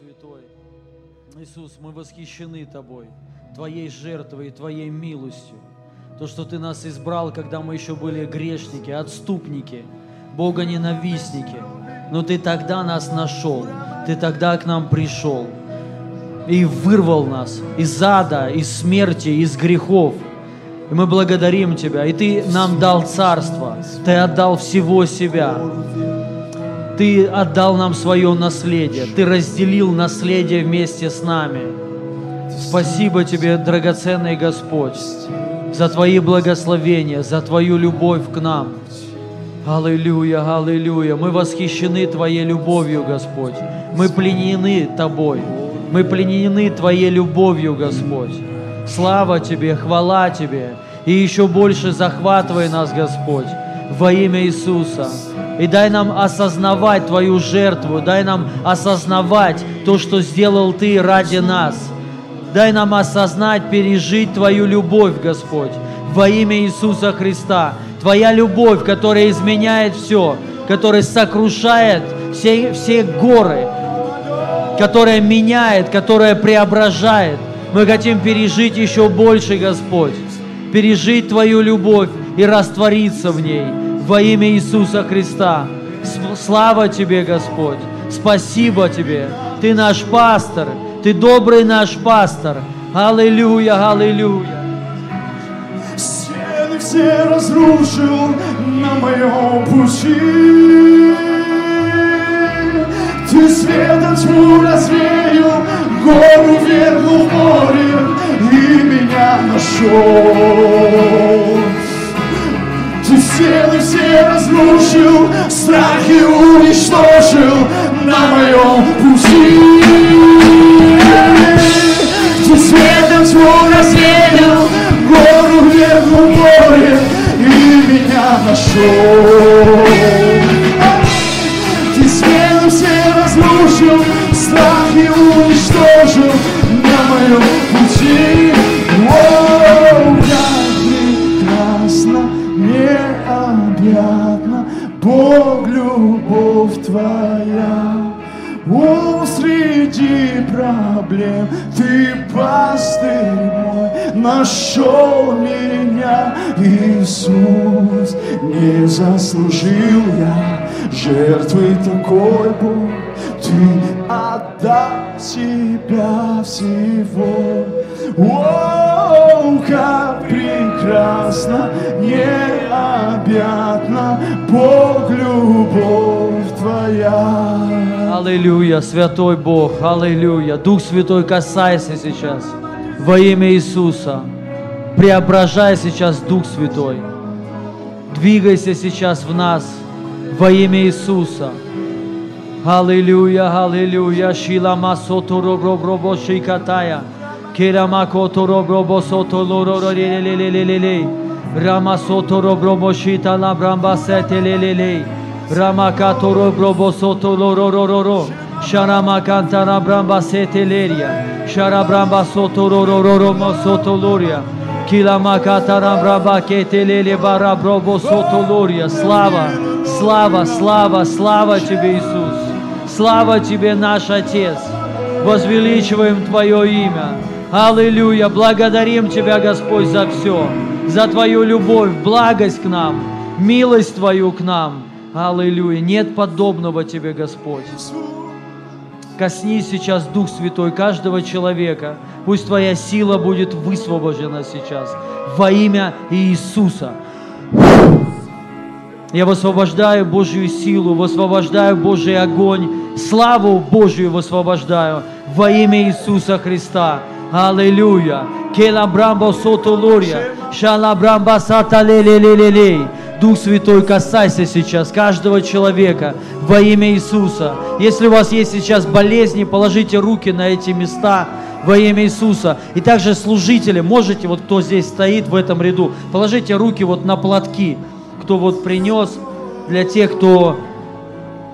Святой. Иисус, мы восхищены Тобой, Твоей жертвой и Твоей милостью. То, что Ты нас избрал, когда мы еще были грешники, отступники, Бога ненавистники. Но Ты тогда нас нашел, Ты тогда к нам пришел и вырвал нас из ада, из смерти, из грехов. И мы благодарим Тебя. И Ты нам дал царство. Ты отдал всего себя. Ты отдал нам свое наследие. Ты разделил наследие вместе с нами. Спасибо Тебе, драгоценный Господь, за Твои благословения, за Твою любовь к нам. Аллилуйя, аллилуйя. Мы восхищены Твоей любовью, Господь. Мы пленены Тобой. Мы пленены Твоей любовью, Господь. Слава Тебе, хвала Тебе. И еще больше захватывай нас, Господь, во имя Иисуса. И дай нам осознавать Твою жертву, дай нам осознавать то, что сделал Ты ради нас. Дай нам осознать, пережить Твою любовь, Господь, во имя Иисуса Христа. Твоя любовь, которая изменяет все, которая сокрушает все, все горы, которая меняет, которая преображает. Мы хотим пережить еще больше, Господь, пережить Твою любовь и раствориться в ней во имя Иисуса Христа. Слава Тебе, Господь! Спасибо Тебе! Ты наш пастор, Ты добрый наш пастор. Аллилуйя, аллилуйя. Стены все разрушил на моем пути. Ты светом тьму развеял, гору верну в море и меня нашел. Ты стены все разрушил, страхи уничтожил на моем пути. Ты светом тьму развеял, гору верну в море и меня нашел. Ты смену все разрушил, страхи уничтожил на моем пути. Необъятно, Бог, любовь Твоя. О, среди проблем Ты, пастырь мой, нашел меня, Иисус. Не заслужил я жертвы такой, Бог, Ты отдал себя всего. О, как прекрасно, необъятно, Бог, любовь Твоя. Аллилуйя, Святой Бог, аллилуйя. Дух Святой, касайся сейчас во имя Иисуса. Преображай сейчас Дух Святой. Двигайся сейчас в нас во имя Иисуса. Аллилуйя, аллилуйя. Шила масото робро бробо шикатая. Кера макото робро босото лоро лелелелелеле. Рама сото робро бошита ла брамба сете лелеле. Rama katoro brobo soto loro ro ro Sharama cantara bramba seteleria. Sharabramba soto ro ro ro ro mo soto loria. Kilama katara bramba ketelele bara brobo soto loria. Слава, слава, слава, слава Тебе, Иисус. Слава Тебе, наш Отец. Возвеличиваем Твое имя. Аллилуйя. Благодарим Тебя, Господь, за все. За Твою любовь, благость к нам, милость Твою к нам. Аллилуйя. Нет подобного Тебе, Господь. Коснись сейчас, Дух Святой, каждого человека. Пусть Твоя сила будет высвобождена сейчас во имя Иисуса. Я высвобождаю Божью силу, высвобождаю Божий огонь, славу Божью высвобождаю во имя Иисуса Христа. Аллилуйя. Келабрамбо сотолория. Шалабрамба саталелелелелей. Дух Святой, касайся сейчас каждого человека во имя Иисуса. Если у вас есть сейчас болезни, положите руки на эти места во имя Иисуса. И также служители, можете, вот кто здесь стоит в этом ряду, положите руки вот на платки, кто вот принес для тех, кто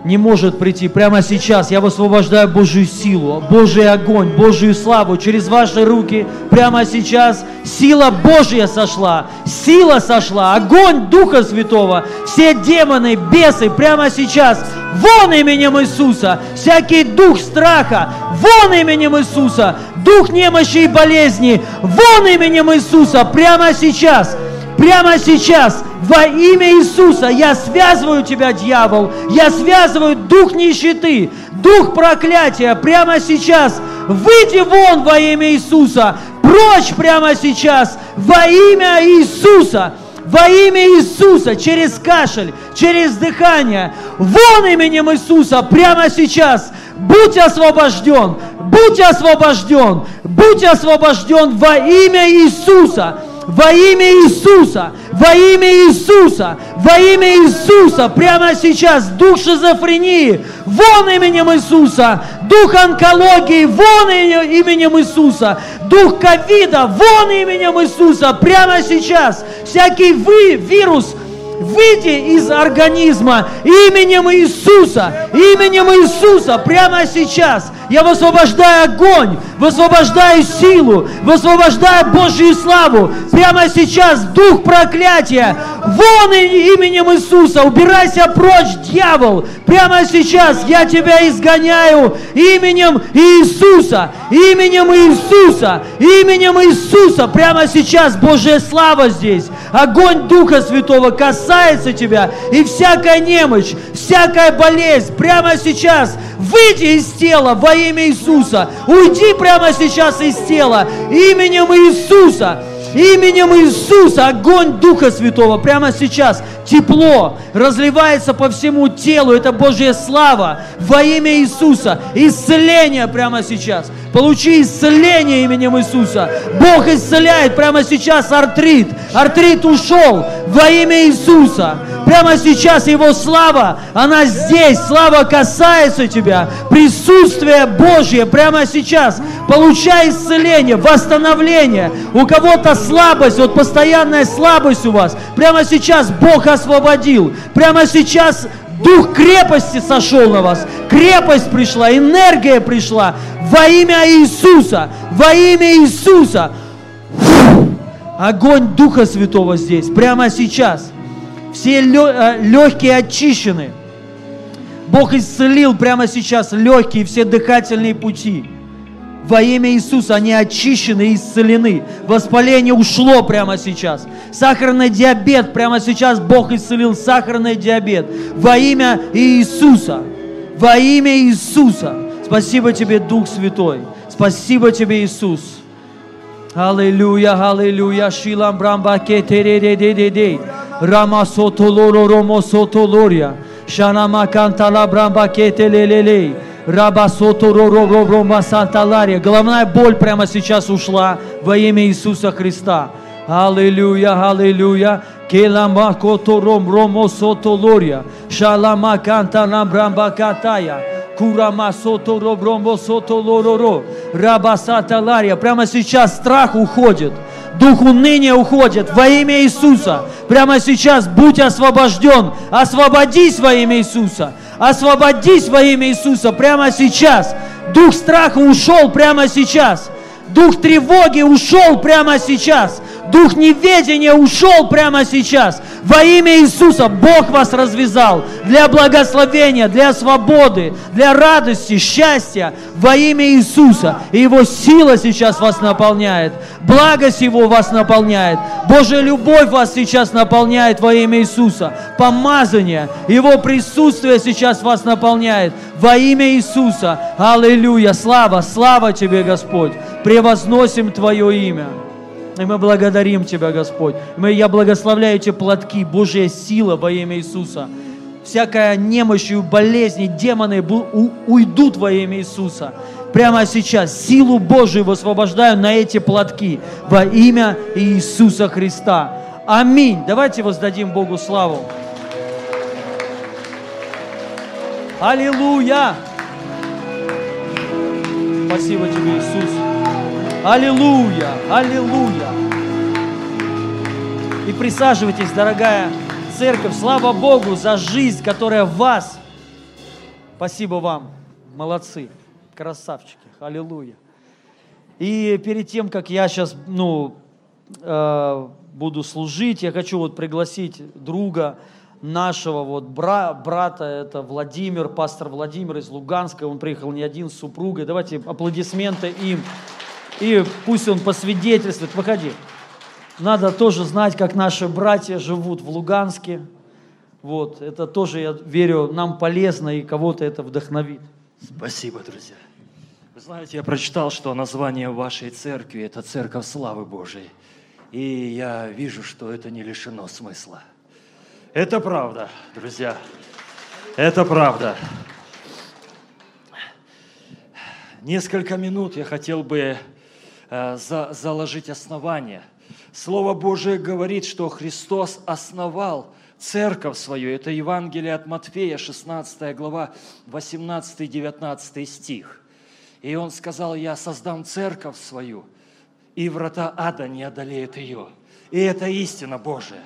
не может прийти. Прямо сейчас я высвобождаю Божью силу, Божий огонь, Божью славу через ваши руки. Прямо сейчас сила Божья сошла, сила сошла, огонь Духа Святого, все демоны, бесы прямо сейчас вон именем Иисуса, всякий дух страха, вон именем Иисуса, дух немощи и болезни, вон именем Иисуса, прямо сейчас, прямо сейчас, во имя Иисуса, я связываю тебя, дьявол, я связываю дух нищеты, дух проклятия, прямо сейчас, выйди вон во имя Иисуса, прочь прямо сейчас, во имя Иисуса, во имя Иисуса, через кашель, через дыхание, вон именем Иисуса, прямо сейчас, будь освобожден, будь освобожден, будь освобожден во имя Иисуса, во имя Иисуса, во имя Иисуса, во имя Иисуса, прямо сейчас, дух шизофрении, вон именем Иисуса, дух онкологии, вон именем Иисуса, дух ковида, вон именем Иисуса, прямо сейчас, всякий вы, вирус, выйди из организма именем Иисуса, именем Иисуса, прямо сейчас. Я высвобождаю огонь, высвобождаю силу, высвобождаю Божью славу. Прямо сейчас дух проклятия. Вон именем Иисуса. Убирайся прочь, дьявол. Прямо сейчас я тебя изгоняю именем Иисуса. Именем Иисуса. Именем Иисуса. Прямо сейчас Божья слава здесь. Огонь Духа Святого касается тебя. И всякая немощь, всякая болезнь прямо сейчас выйди из тела во имя Иисуса. Уйди прямо сейчас из тела именем Иисуса. Именем Иисуса огонь Духа Святого прямо сейчас тепло разливается по всему телу. Это Божья слава во имя Иисуса. Исцеление прямо сейчас. Получи исцеление именем Иисуса. Бог исцеляет прямо сейчас артрит. Артрит ушел во имя Иисуса. Прямо сейчас Его слава, она здесь. Слава касается тебя. Присутствие Божье прямо сейчас. Получай исцеление, восстановление. У кого-то слабость, вот постоянная слабость у вас. Прямо сейчас Бог освободил. Прямо сейчас Дух крепости сошел на вас. Крепость пришла, энергия пришла. Во имя Иисуса. Во имя Иисуса. Огонь Духа Святого здесь. Прямо сейчас. Все легкие э, очищены. Бог исцелил прямо сейчас легкие, все дыхательные пути. Во имя Иисуса они очищены и исцелены. Воспаление ушло прямо сейчас. Сахарный диабет прямо сейчас Бог исцелил сахарный диабет. Во имя Иисуса. Во имя Иисуса. Спасибо тебе, Дух Святой. Спасибо тебе, Иисус. Аллилуйя, аллилуйя. Шилам брамба кетере Рама сотолоро ромо сотолория. Шанама кантала брамба кетелелелей. Головная боль прямо сейчас ушла во имя Иисуса Христа. Аллилуйя, аллилуйя. Келама котором ромо сотолория. Шалама канта намбрамба катая. Курама сото робромбо сото лороро. Рабасата лария. Прямо сейчас страх уходит. Дух уныния уходит во имя Иисуса. Прямо сейчас будь освобожден. Освободись во имя Иисуса. Освободись во имя Иисуса прямо сейчас. Дух страха ушел прямо сейчас. Дух тревоги ушел прямо сейчас. Дух неведения ушел прямо сейчас. Во имя Иисуса Бог вас развязал для благословения, для свободы, для радости, счастья. Во имя Иисуса. И Его сила сейчас вас наполняет. Благость Его вас наполняет. Божья любовь вас сейчас наполняет во имя Иисуса. Помазание, Его присутствие сейчас вас наполняет. Во имя Иисуса. Аллилуйя. Слава, слава Тебе, Господь. Превозносим Твое имя. И мы благодарим Тебя, Господь. Мы, я благословляю эти платки, Божья сила во имя Иисуса. Всякая немощь и болезни, демоны уйдут во имя Иисуса. Прямо сейчас силу Божию высвобождаю на эти платки во имя Иисуса Христа. Аминь. Давайте воздадим Богу славу. Аллилуйя! Спасибо тебе, Иисус. Аллилуйя! Аллилуйя! И присаживайтесь, дорогая церковь. Слава Богу за жизнь, которая в вас. Спасибо вам. Молодцы. Красавчики. Аллилуйя. И перед тем, как я сейчас, ну, э, буду служить, я хочу вот пригласить друга нашего вот бра, брата, это Владимир, пастор Владимир из Луганска, он приехал не один с супругой. Давайте аплодисменты им. И пусть он посвидетельствует. Выходи. Надо тоже знать, как наши братья живут в Луганске. Вот, это тоже, я верю, нам полезно и кого-то это вдохновит. Спасибо, друзья. Вы знаете, я прочитал, что название вашей церкви – это Церковь Славы Божией. И я вижу, что это не лишено смысла. Это правда, друзья. Это правда. Несколько минут я хотел бы э, за, заложить основание. Слово Божие говорит, что Христос основал церковь свою. Это Евангелие от Матфея, 16 глава, 18-19 стих. И он сказал, я создам церковь свою, и врата ада не одолеют ее. И это истина Божия.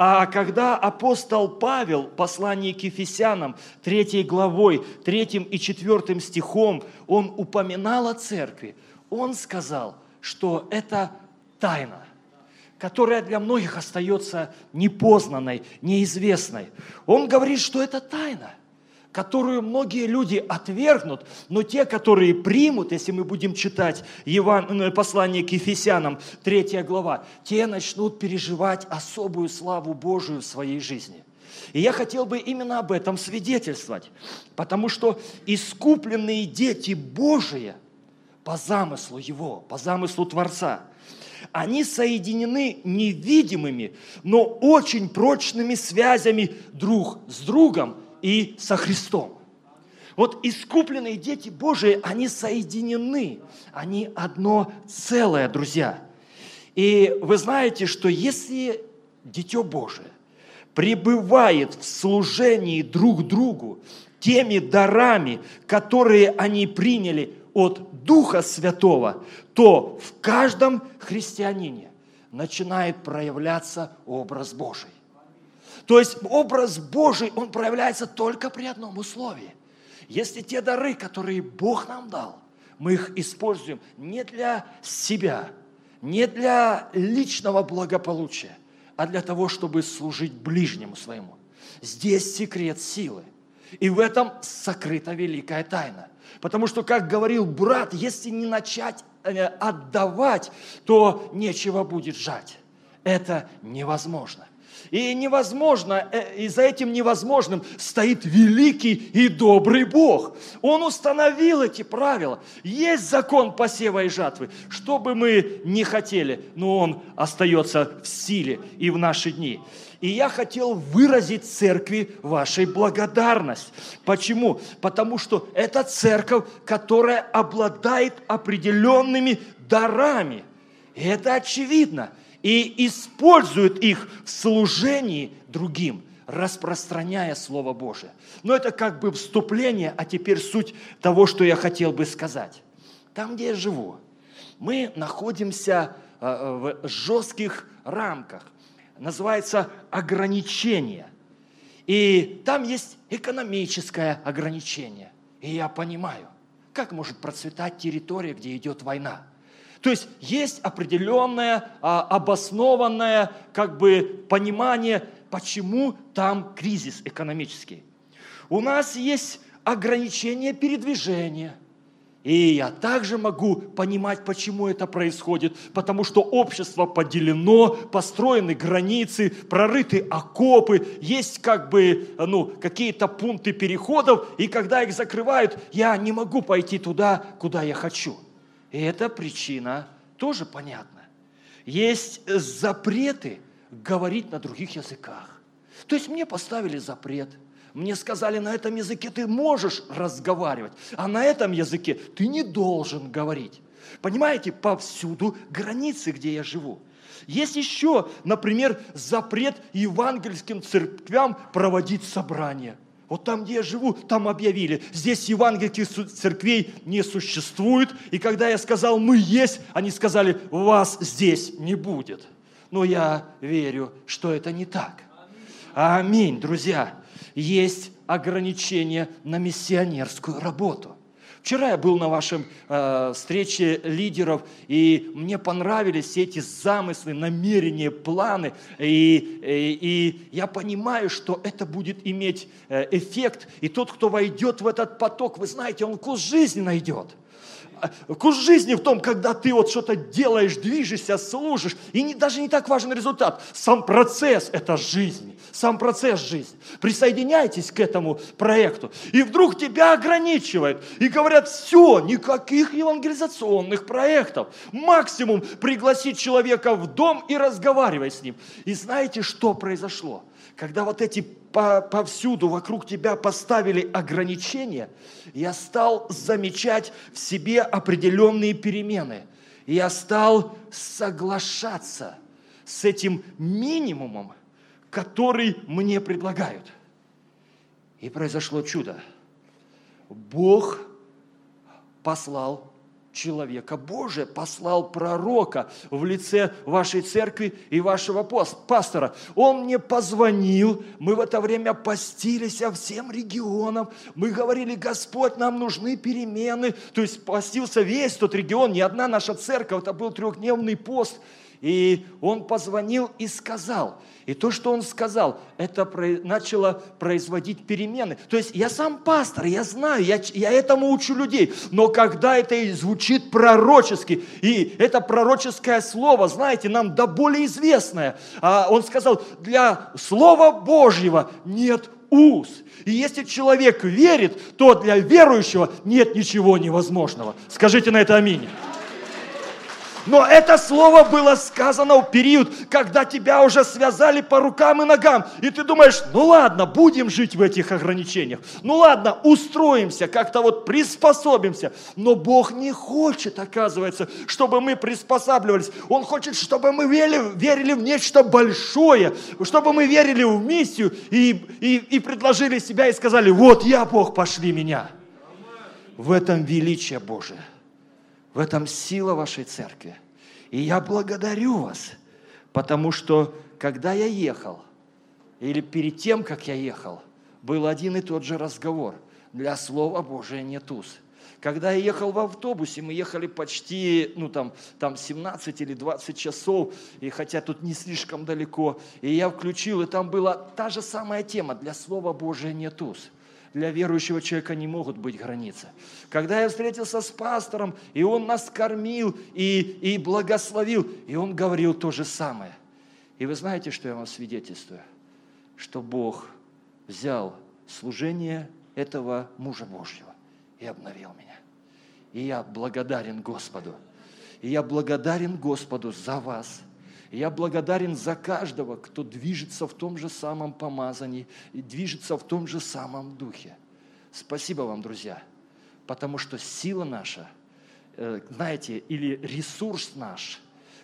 А когда апостол Павел, послание к Ефесянам, 3 главой, 3 и 4 стихом, он упоминал о церкви, он сказал, что это тайна которая для многих остается непознанной, неизвестной. Он говорит, что это тайна, которую многие люди отвергнут, но те, которые примут, если мы будем читать Еван... Э, послание к Ефесянам, 3 глава, те начнут переживать особую славу Божию в своей жизни. И я хотел бы именно об этом свидетельствовать, потому что искупленные дети Божии по замыслу Его, по замыслу Творца – они соединены невидимыми, но очень прочными связями друг с другом и со Христом. Вот искупленные дети Божии, они соединены, они одно целое, друзья. И вы знаете, что если Дитё Божие пребывает в служении друг другу теми дарами, которые они приняли от Духа Святого, то в каждом христианине начинает проявляться образ Божий. То есть образ Божий, он проявляется только при одном условии. Если те дары, которые Бог нам дал, мы их используем не для себя, не для личного благополучия, а для того, чтобы служить ближнему своему. Здесь секрет силы. И в этом сокрыта великая тайна – Потому что, как говорил брат, если не начать э, отдавать, то нечего будет жать. Это невозможно. И невозможно, э, и за этим невозможным стоит великий и добрый Бог. Он установил эти правила. Есть закон посева и жатвы. Что бы мы ни хотели, но он остается в силе и в наши дни. И я хотел выразить церкви вашей благодарность. Почему? Потому что это церковь, которая обладает определенными дарами. И это очевидно. И использует их в служении другим распространяя Слово Божие. Но это как бы вступление, а теперь суть того, что я хотел бы сказать. Там, где я живу, мы находимся э, в жестких рамках называется ограничение. И там есть экономическое ограничение. И я понимаю, как может процветать территория, где идет война. То есть есть определенное, а, обоснованное как бы понимание, почему там кризис экономический. У нас есть ограничение передвижения – и я также могу понимать, почему это происходит, потому что общество поделено, построены границы, прорыты окопы, есть как бы ну, какие-то пункты переходов, и когда их закрывают, я не могу пойти туда, куда я хочу. И эта причина тоже понятна. Есть запреты говорить на других языках. То есть мне поставили запрет – мне сказали, на этом языке ты можешь разговаривать, а на этом языке ты не должен говорить. Понимаете, повсюду границы, где я живу. Есть еще, например, запрет евангельским церквям проводить собрания. Вот там, где я живу, там объявили, здесь евангельских церквей не существует. И когда я сказал, мы есть, они сказали, вас здесь не будет. Но я верю, что это не так. Аминь, друзья есть ограничения на миссионерскую работу. Вчера я был на вашем э, встрече лидеров, и мне понравились все эти замыслы, намерения, планы. И, и, и я понимаю, что это будет иметь э, эффект. И тот, кто войдет в этот поток, вы знаете, он вкус жизни найдет. Вкус жизни в том, когда ты вот что-то делаешь, движешься, служишь, и не, даже не так важен результат. Сам процесс – это жизнь, сам процесс – жизнь. Присоединяйтесь к этому проекту. И вдруг тебя ограничивают, и говорят, все, никаких евангелизационных проектов. Максимум пригласить человека в дом и разговаривать с ним. И знаете, что произошло? Когда вот эти повсюду вокруг тебя поставили ограничения, я стал замечать в себе определенные перемены. Я стал соглашаться с этим минимумом, который мне предлагают. И произошло чудо. Бог послал человека Божия, послал пророка в лице вашей церкви и вашего пастора. Он мне позвонил, мы в это время постились всем регионам, мы говорили, Господь, нам нужны перемены, то есть постился весь тот регион, не одна наша церковь, это был трехдневный пост, и он позвонил и сказал – и то, что он сказал, это начало производить перемены. То есть я сам пастор, я знаю, я, я этому учу людей. Но когда это звучит пророчески, и это пророческое слово, знаете, нам до более известное, а он сказал, для Слова Божьего нет уз. И если человек верит, то для верующего нет ничего невозможного. Скажите на это аминь. Но это слово было сказано в период, когда тебя уже связали по рукам и ногам. И ты думаешь, ну ладно, будем жить в этих ограничениях. Ну ладно, устроимся, как-то вот приспособимся. Но Бог не хочет, оказывается, чтобы мы приспосабливались. Он хочет, чтобы мы верили, верили в нечто большое, чтобы мы верили в миссию и, и, и предложили себя и сказали, вот я Бог, пошли меня. В этом величие Божие. В этом сила вашей церкви. И я благодарю вас, потому что когда я ехал, или перед тем, как я ехал, был один и тот же разговор. Для Слова Божия нет уз. Когда я ехал в автобусе, мы ехали почти, ну там, там 17 или 20 часов, и хотя тут не слишком далеко, и я включил, и там была та же самая тема, для Слова Божия нет уз для верующего человека не могут быть границы. Когда я встретился с пастором, и он нас кормил и, и благословил, и он говорил то же самое. И вы знаете, что я вам свидетельствую? Что Бог взял служение этого мужа Божьего и обновил меня. И я благодарен Господу. И я благодарен Господу за вас – я благодарен за каждого, кто движется в том же самом помазании и движется в том же самом духе. Спасибо вам, друзья, потому что сила наша, э, знаете, или ресурс наш,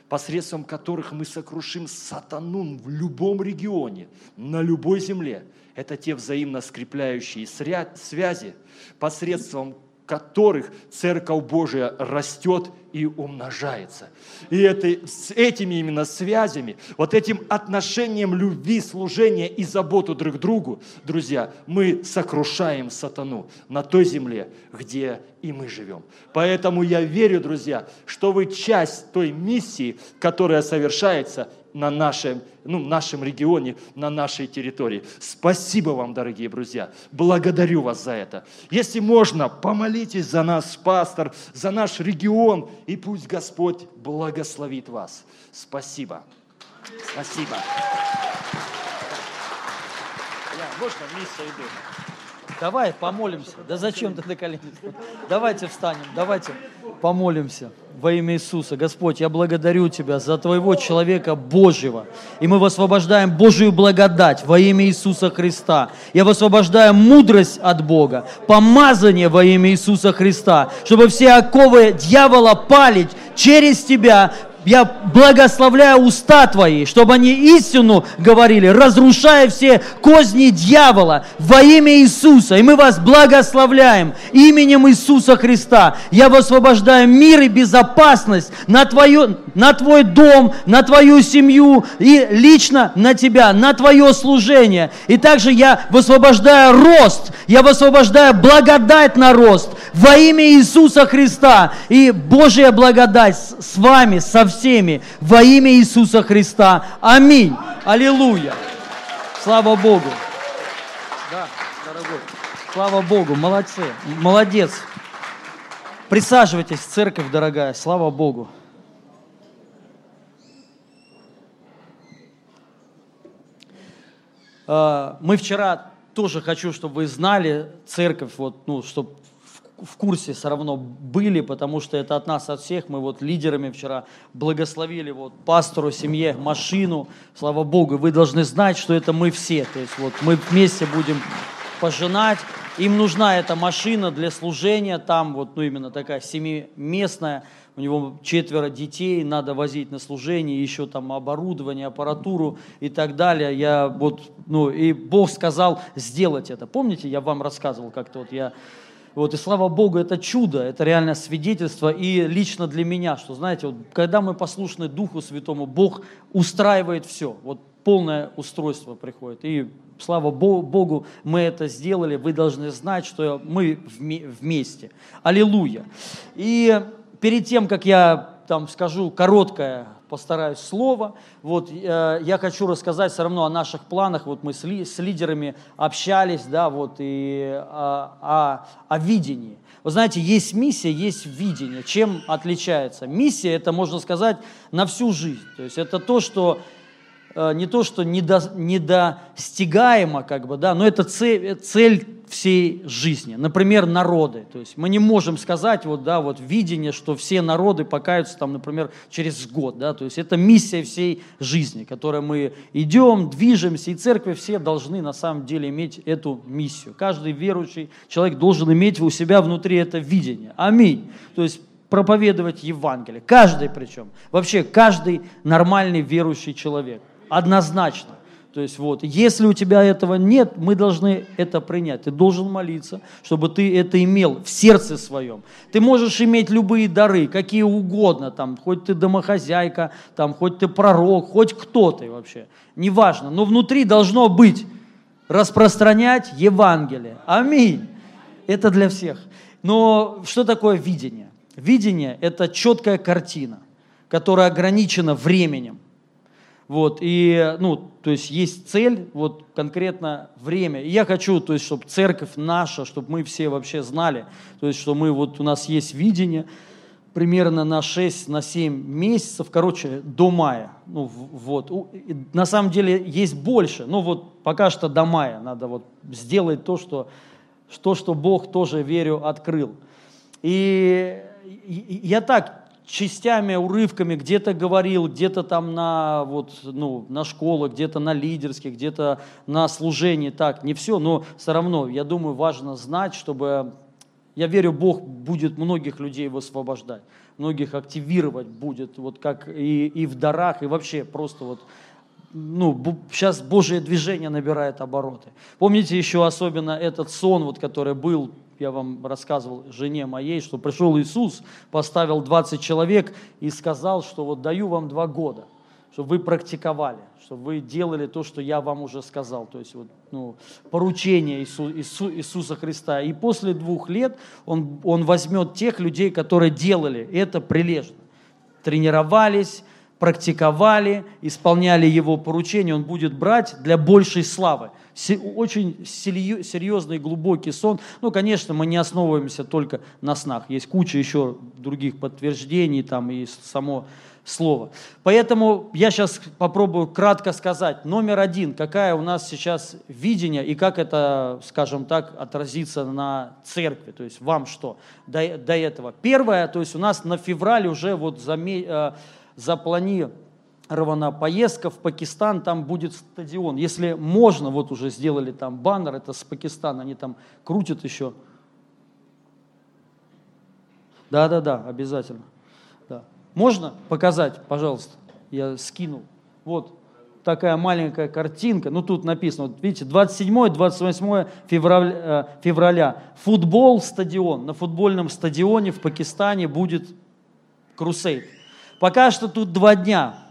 посредством которых мы сокрушим сатану в любом регионе, на любой земле, это те взаимно скрепляющие связи, посредством которых Церковь Божия растет и умножается. И это, с этими именно связями, вот этим отношением любви, служения и заботу друг к другу, друзья, мы сокрушаем сатану на той земле, где и мы живем. Поэтому я верю, друзья, что вы часть той миссии, которая совершается на нашем, ну, нашем регионе, на нашей территории. Спасибо вам, дорогие друзья. Благодарю вас за это. Если можно, помолитесь за нас, пастор, за наш регион, и пусть Господь благословит вас. Спасибо. Спасибо. Можно миссия иду? Давай помолимся. Да зачем ты на колени? Давайте встанем, давайте помолимся во имя Иисуса. Господь, я благодарю Тебя за Твоего человека Божьего. И мы высвобождаем Божию благодать во имя Иисуса Христа. Я высвобождаю мудрость от Бога, помазание во имя Иисуса Христа, чтобы все оковы дьявола пали через Тебя, я благословляю уста Твои, чтобы они истину говорили, разрушая все козни дьявола во имя Иисуса. И мы вас благословляем именем Иисуса Христа. Я высвобождаю мир и безопасность на, твою, на Твой дом, на Твою семью и лично на Тебя, на Твое служение. И также я высвобождаю рост, я высвобождаю благодать на рост во имя Иисуса Христа. И Божья благодать с вами, со всеми, во имя Иисуса Христа. Аминь. Аллилуйя. Слава Богу. Да, дорогой. Слава Богу. Молодцы. Молодец. Присаживайтесь, церковь дорогая. Слава Богу. А, мы вчера тоже хочу, чтобы вы знали, церковь, вот, ну, чтобы в курсе все равно были, потому что это от нас, от всех. Мы вот лидерами вчера благословили вот пастору, семье, машину. Слава Богу, вы должны знать, что это мы все. То есть вот мы вместе будем пожинать. Им нужна эта машина для служения. Там вот, ну именно такая семиместная. У него четверо детей, надо возить на служение, еще там оборудование, аппаратуру и так далее. Я вот, ну и Бог сказал сделать это. Помните, я вам рассказывал как-то вот я вот, и слава Богу, это чудо, это реально свидетельство и лично для меня, что, знаете, вот, когда мы послушны Духу Святому, Бог устраивает все, вот полное устройство приходит. И слава Богу, мы это сделали, вы должны знать, что мы вместе. Аллилуйя. И перед тем, как я там скажу короткое постараюсь слово. Вот, э, я хочу рассказать все равно о наших планах. Вот мы с, ли, с лидерами общались, да, вот, и о, о, о видении. Вы знаете, есть миссия, есть видение. Чем отличается? Миссия – это, можно сказать, на всю жизнь. То есть это то, что Э, не то, что недо, недостигаемо, как бы, да, но это цель, цель всей жизни. Например, народы. То есть мы не можем сказать, вот, да, вот видение, что все народы покаются, там, например, через год. Да, то есть это миссия всей жизни, которой мы идем, движемся, и церкви все должны на самом деле иметь эту миссию. Каждый верующий человек должен иметь у себя внутри это видение. Аминь. То есть проповедовать Евангелие. Каждый причем. Вообще каждый нормальный верующий человек – Однозначно. То есть вот, если у тебя этого нет, мы должны это принять. Ты должен молиться, чтобы ты это имел в сердце своем. Ты можешь иметь любые дары, какие угодно, там, хоть ты домохозяйка, там, хоть ты пророк, хоть кто ты вообще, неважно. Но внутри должно быть распространять Евангелие. Аминь. Это для всех. Но что такое видение? Видение – это четкая картина, которая ограничена временем. Вот, и, ну, то есть есть цель, вот конкретно время. И я хочу, то есть, чтобы церковь наша, чтобы мы все вообще знали, то есть, что мы, вот у нас есть видение, примерно на 6, на 7 месяцев, короче, до мая. Ну, вот. На самом деле есть больше, но вот пока что до мая надо вот сделать то, что, то, что Бог тоже, верю, открыл. И я так частями, урывками где-то говорил, где-то там на, вот, ну, на школах, где-то на лидерских, где-то на служении. Так, не все, но все равно, я думаю, важно знать, чтобы, я верю, Бог будет многих людей высвобождать, многих активировать будет, вот как и, и в дарах, и вообще просто вот ну, сейчас Божье движение набирает обороты. Помните еще особенно этот сон, вот, который был я вам рассказывал жене моей, что пришел Иисус, поставил 20 человек и сказал, что вот даю вам два года, чтобы вы практиковали, чтобы вы делали то, что я вам уже сказал, то есть вот, ну, поручение Иису, Иису, Иисуса Христа. И после двух лет он, он возьмет тех людей, которые делали это прилежно, тренировались, практиковали, исполняли его поручения, он будет брать для большей славы очень серьезный, глубокий сон. Ну, конечно, мы не основываемся только на снах. Есть куча еще других подтверждений там и само слово. Поэтому я сейчас попробую кратко сказать. Номер один, какая у нас сейчас видение и как это, скажем так, отразится на церкви, то есть вам что до, до этого. Первое, то есть у нас на февраль уже вот э, запланировано Равана поездка в Пакистан, там будет стадион. Если можно, вот уже сделали там баннер, это с Пакистана, они там крутят еще. Да-да-да, обязательно. Да. Можно показать, пожалуйста? Я скинул. Вот такая маленькая картинка. Ну, тут написано, вот видите, 27-28 февраля, э, февраля. Футбол, стадион. На футбольном стадионе в Пакистане будет крусейд. Пока что тут два дня.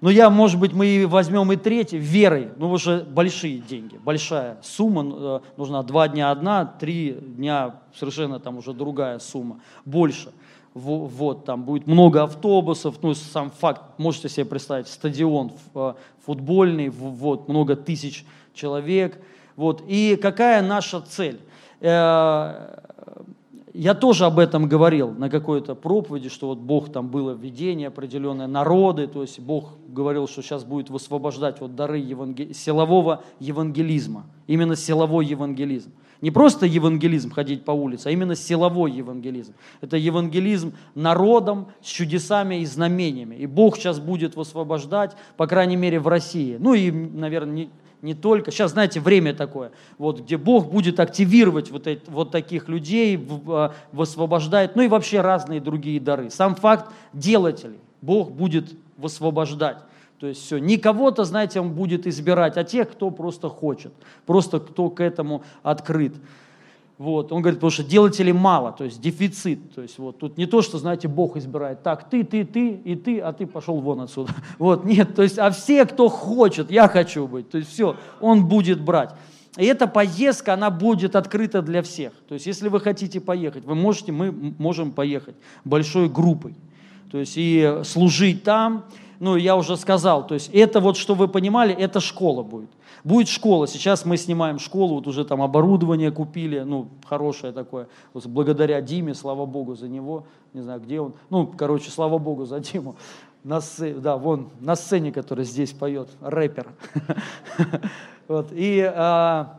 Но я, может быть, мы возьмем и третий верой. Ну, уже большие деньги, большая сумма э, нужна. Два дня одна, три дня совершенно там уже другая сумма, больше вот, там будет много автобусов, ну, сам факт, можете себе представить, стадион э, футбольный, вот, много тысяч человек, вот, и какая наша цель? Я тоже об этом говорил на какой-то проповеди, что вот Бог там было видение определенное, народы, то есть Бог говорил, что сейчас будет высвобождать вот дары евангел... силового евангелизма, именно силовой евангелизм. Не просто евангелизм ходить по улице, а именно силовой евангелизм. Это евангелизм народом с чудесами и знамениями. И Бог сейчас будет высвобождать, по крайней мере, в России. Ну и, наверное, не, не только. Сейчас, знаете, время такое, вот, где Бог будет активировать вот, эти, вот таких людей, а, высвобождать, ну и вообще разные другие дары. Сам факт делателей Бог будет высвобождать. То есть все, не кого-то, знаете, он будет избирать, а тех, кто просто хочет, просто кто к этому открыт. Вот. Он говорит, потому что делателей мало, то есть дефицит. То есть вот тут не то, что, знаете, Бог избирает, так, ты, ты, ты и ты, а ты пошел вон отсюда. Вот, нет, то есть, а все, кто хочет, я хочу быть, то есть все, он будет брать. И эта поездка, она будет открыта для всех. То есть, если вы хотите поехать, вы можете, мы можем поехать большой группой. То есть, и служить там, ну, я уже сказал, то есть это вот, что вы понимали, это школа будет. Будет школа, сейчас мы снимаем школу, вот уже там оборудование купили, ну, хорошее такое, вот благодаря Диме, слава Богу за него, не знаю, где он, ну, короче, слава Богу за Диму, на сцене, да, вон, на сцене, который здесь поет, рэпер. Вот, и а,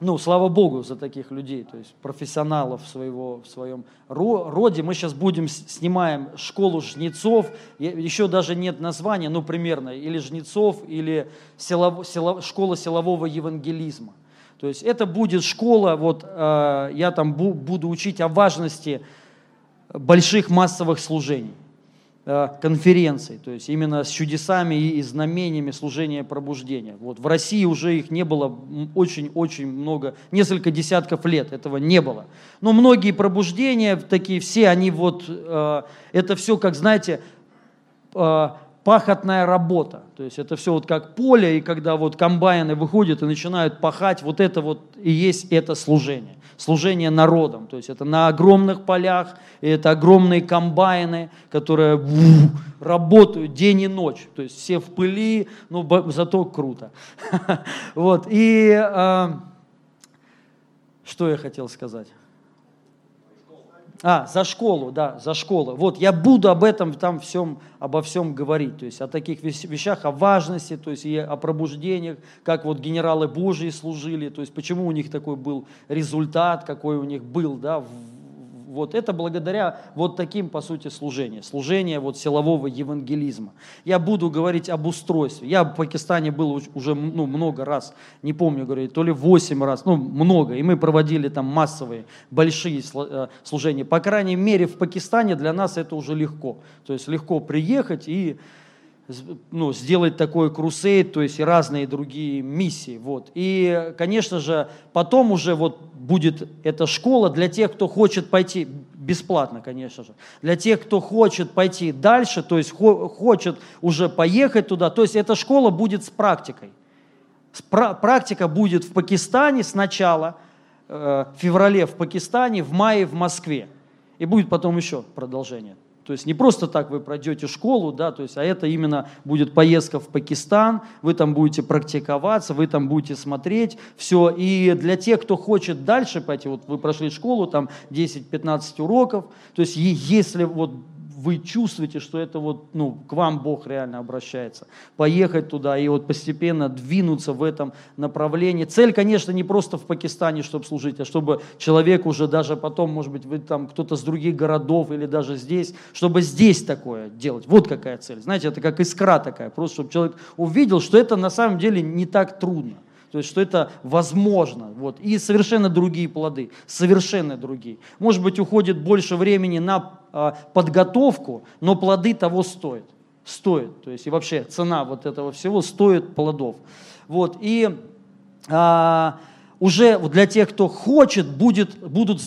ну, слава Богу за таких людей, то есть профессионалов своего, в своем роде. Мы сейчас будем, снимаем школу жнецов, еще даже нет названия, ну, примерно, или жнецов, или силов, силов, школа силового евангелизма. То есть это будет школа, вот э, я там буду учить о важности больших массовых служений. Э, конференций, то есть именно с чудесами и знамениями служения пробуждения. Вот в России уже их не было очень-очень много, несколько десятков лет этого не было. Но многие пробуждения, такие все, они вот, э, это все, как знаете, э, пахотная работа. То есть это все вот как поле, и когда вот комбайны выходят и начинают пахать, вот это вот и есть это служение служение народом. То есть это на огромных полях, и это огромные комбайны, которые работают день и ночь. То есть все в пыли, но зато круто. Вот. И а, что я хотел сказать? А, за школу, да, за школу. Вот, я буду об этом там всем, обо всем говорить, то есть о таких вещах, о важности, то есть и о пробуждениях, как вот генералы Божьи служили, то есть почему у них такой был результат, какой у них был, да, вот это благодаря вот таким, по сути, служениям. Служение вот силового евангелизма. Я буду говорить об устройстве. Я в Пакистане был уже ну, много раз, не помню, говорю, то ли 8 раз, ну, много. И мы проводили там массовые, большие э, служения. По крайней мере, в Пакистане для нас это уже легко. То есть легко приехать и ну, сделать такой крусейд, то есть и разные другие миссии. Вот. И, конечно же, потом уже вот будет эта школа для тех, кто хочет пойти, бесплатно, конечно же, для тех, кто хочет пойти дальше, то есть хочет уже поехать туда, то есть эта школа будет с практикой. Практика будет в Пакистане сначала, э, в феврале в Пакистане, в мае в Москве. И будет потом еще продолжение. То есть не просто так вы пройдете школу, да, то есть, а это именно будет поездка в Пакистан, вы там будете практиковаться, вы там будете смотреть все. И для тех, кто хочет дальше пойти, вот вы прошли школу, там 10-15 уроков, то есть если вот вы чувствуете, что это вот, ну, к вам Бог реально обращается. Поехать туда и вот постепенно двинуться в этом направлении. Цель, конечно, не просто в Пакистане, чтобы служить, а чтобы человек уже даже потом, может быть, вы там кто-то с других городов или даже здесь, чтобы здесь такое делать. Вот какая цель. Знаете, это как искра такая, просто чтобы человек увидел, что это на самом деле не так трудно. То есть, что это возможно. Вот. И совершенно другие плоды, совершенно другие. Может быть, уходит больше времени на а, подготовку, но плоды того стоят. Стоит. То есть и вообще цена вот этого всего стоит плодов. Вот. И а, уже для тех, кто хочет, будет, будут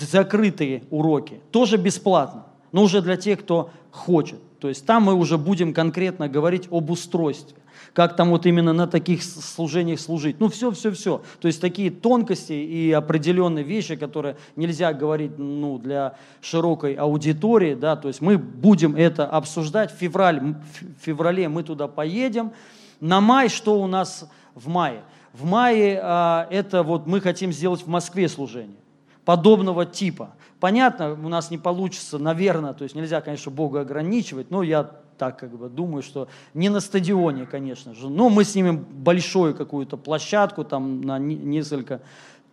закрытые уроки. Тоже бесплатно, но уже для тех, кто хочет. То есть там мы уже будем конкретно говорить об устройстве как там вот именно на таких служениях служить. Ну, все, все, все. То есть такие тонкости и определенные вещи, которые нельзя говорить ну, для широкой аудитории, да, то есть мы будем это обсуждать. В, февраль, в феврале мы туда поедем. На май что у нас в мае? В мае а, это вот мы хотим сделать в Москве служение подобного типа. Понятно, у нас не получится, наверное, то есть нельзя, конечно, Бога ограничивать, но я так как бы думаю, что не на стадионе, конечно же, но мы снимем большую какую-то площадку там на несколько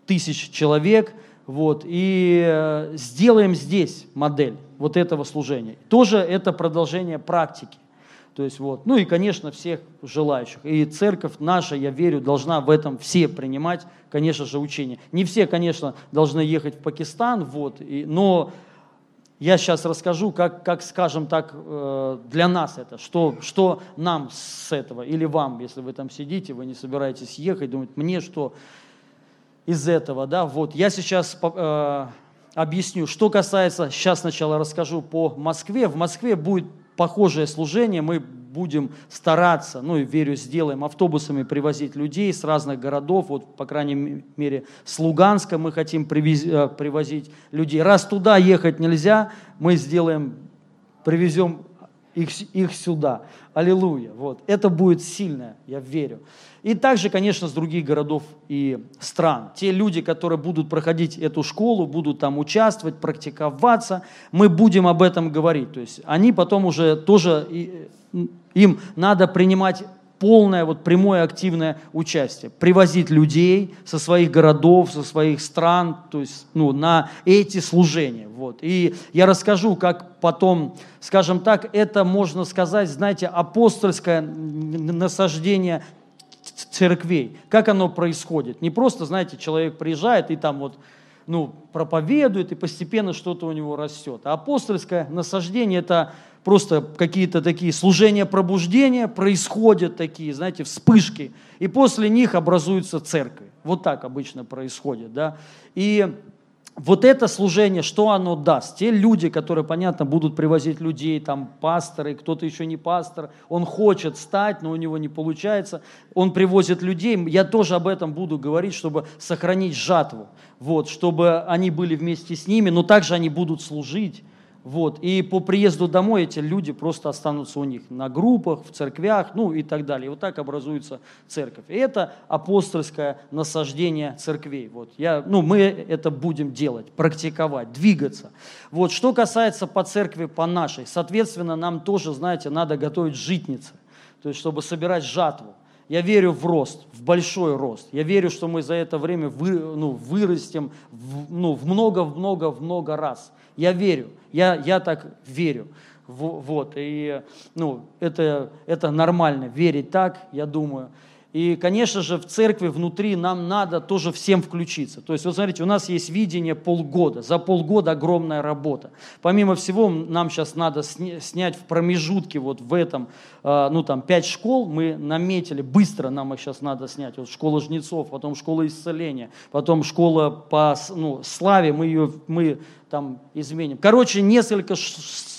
тысяч человек, вот, и э, сделаем здесь модель вот этого служения. Тоже это продолжение практики. То есть вот, ну и, конечно, всех желающих. И церковь наша, я верю, должна в этом все принимать, конечно же, учение. Не все, конечно, должны ехать в Пакистан, вот, и, но я сейчас расскажу, как, как скажем так, э, для нас это, что, что нам с этого, или вам, если вы там сидите, вы не собираетесь ехать, думать, мне что из этого, да, вот, я сейчас э, объясню, что касается, сейчас сначала расскажу по Москве, в Москве будет похожее служение, мы будем стараться, ну и верю, сделаем, автобусами привозить людей с разных городов, вот, по крайней мере, с Луганска мы хотим привез, э, привозить людей. Раз туда ехать нельзя, мы сделаем, привезем их, их сюда. Аллилуйя. Вот. Это будет сильное, я верю. И также, конечно, с других городов и стран. Те люди, которые будут проходить эту школу, будут там участвовать, практиковаться, мы будем об этом говорить. То есть они потом уже тоже, им надо принимать полное, вот прямое активное участие. Привозить людей со своих городов, со своих стран, то есть ну, на эти служения. Вот. И я расскажу, как потом, скажем так, это можно сказать, знаете, апостольское насаждение церквей. Как оно происходит? Не просто, знаете, человек приезжает и там вот ну, проповедует, и постепенно что-то у него растет. А апостольское насаждение – это просто какие-то такие служения пробуждения, происходят такие, знаете, вспышки, и после них образуются церкви. Вот так обычно происходит, да. И вот это служение, что оно даст? Те люди, которые, понятно, будут привозить людей, там пасторы, кто-то еще не пастор, он хочет стать, но у него не получается, он привозит людей, я тоже об этом буду говорить, чтобы сохранить жатву, вот, чтобы они были вместе с ними, но также они будут служить, вот. И по приезду домой эти люди просто останутся у них на группах, в церквях, ну и так далее. Вот так образуется церковь. И это апостольское насаждение церквей. Вот. Я, ну, мы это будем делать, практиковать, двигаться. Вот. Что касается по церкви, по нашей, соответственно, нам тоже, знаете, надо готовить житницы, то есть чтобы собирать жатву. Я верю в рост, в большой рост. Я верю, что мы за это время вы, ну, вырастем в, ну, в много, в много, в много раз. Я верю, я, я так верю. Вот, и ну, это, это нормально, верить так, я думаю. И, конечно же, в церкви внутри нам надо тоже всем включиться. То есть, вот смотрите, у нас есть видение полгода. За полгода огромная работа. Помимо всего, нам сейчас надо снять в промежутке вот в этом, а, ну там, пять школ мы наметили, быстро нам их сейчас надо снять. Вот школа жнецов, потом школа исцеления, потом школа по ну, славе, мы ее, мы там изменим. Короче, несколько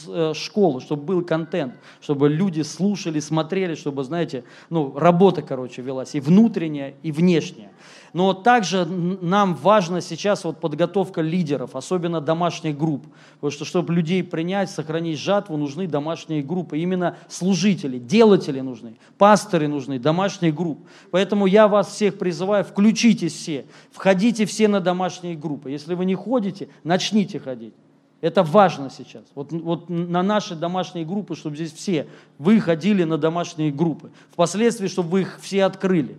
э, школ, чтобы был контент, чтобы люди слушали, смотрели, чтобы, знаете, ну, работа, короче, велась и внутренняя, и внешняя. Но также нам важно сейчас вот подготовка лидеров, особенно домашних групп. Потому что, чтобы людей принять, сохранить жатву, нужны домашние группы. Именно служители, делатели нужны, пасторы нужны, домашние группы. Поэтому я вас всех призываю, включитесь все, входите все на домашние группы. Если вы не ходите, начните ходить. Это важно сейчас. Вот, вот на наши домашние группы, чтобы здесь все вы ходили на домашние группы. Впоследствии, чтобы вы их все открыли.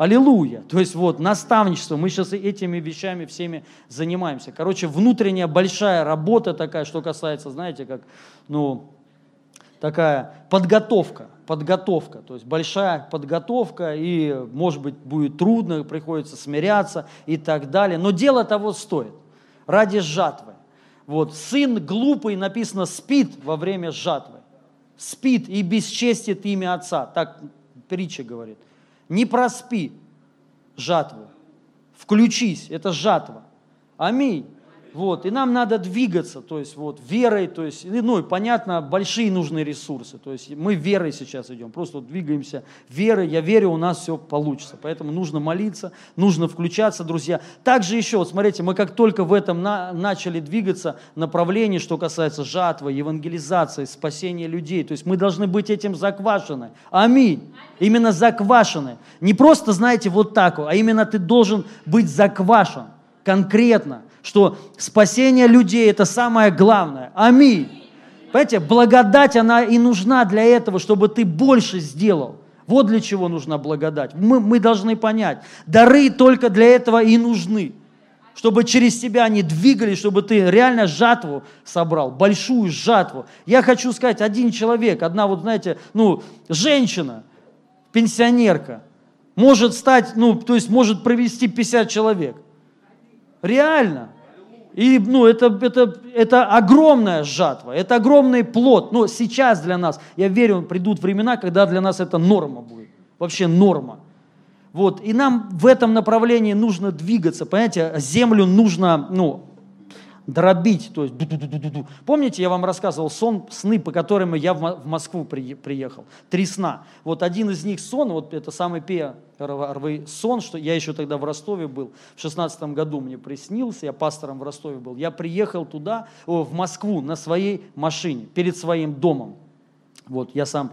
Аллилуйя. То есть вот наставничество, мы сейчас этими вещами всеми занимаемся. Короче, внутренняя большая работа такая, что касается, знаете, как, ну, такая подготовка, подготовка, то есть большая подготовка, и, может быть, будет трудно, приходится смиряться и так далее, но дело того стоит, ради жатвы. Вот, сын глупый, написано, спит во время жатвы. Спит и бесчестит имя отца. Так притча говорит. Не проспи жатву. Включись, это жатва. Аминь. Вот, и нам надо двигаться, то есть вот верой, то есть, ну и понятно, большие нужны ресурсы, то есть мы верой сейчас идем, просто вот двигаемся верой, я верю, у нас все получится, поэтому нужно молиться, нужно включаться, друзья. Также еще, вот смотрите, мы как только в этом на, начали двигаться направлении, что касается жатвы, евангелизации, спасения людей, то есть мы должны быть этим заквашены. Аминь. Именно заквашены. Не просто, знаете, вот так, а именно ты должен быть заквашен конкретно что спасение людей – это самое главное. Аминь. Понимаете, благодать, она и нужна для этого, чтобы ты больше сделал. Вот для чего нужна благодать. Мы, мы должны понять, дары только для этого и нужны. Чтобы через тебя они двигались, чтобы ты реально жатву собрал, большую жатву. Я хочу сказать, один человек, одна вот, знаете, ну, женщина, пенсионерка, может стать, ну, то есть может провести 50 человек – Реально. И ну, это, это, это огромная жатва, это огромный плод. Но сейчас для нас, я верю, придут времена, когда для нас это норма будет. Вообще норма. Вот. И нам в этом направлении нужно двигаться. Понимаете, землю нужно ну, дробить. То есть. Помните, я вам рассказывал сон, сны, по которым я в Москву приехал? Три сна. Вот один из них сон, вот это самый первый сон, что я еще тогда в Ростове был, в шестнадцатом году мне приснился, я пастором в Ростове был. Я приехал туда, в Москву, на своей машине, перед своим домом. Вот, я сам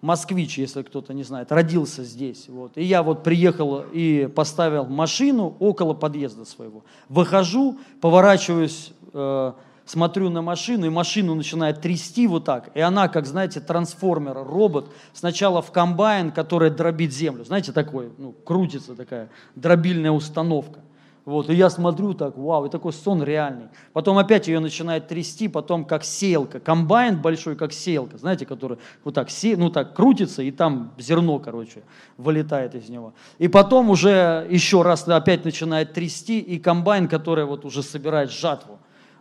москвич, если кто-то не знает, родился здесь. Вот. И я вот приехал и поставил машину около подъезда своего. Выхожу, поворачиваюсь, э, смотрю на машину, и машину начинает трясти вот так. И она, как, знаете, трансформер, робот, сначала в комбайн, который дробит землю. Знаете, такой, ну, крутится такая дробильная установка. Вот, и я смотрю так, вау, и такой сон реальный. Потом опять ее начинает трясти, потом как сеялка, комбайн большой, как сеялка, знаете, который вот так, се, ну так крутится, и там зерно, короче, вылетает из него. И потом уже еще раз опять начинает трясти, и комбайн, который вот уже собирает жатву.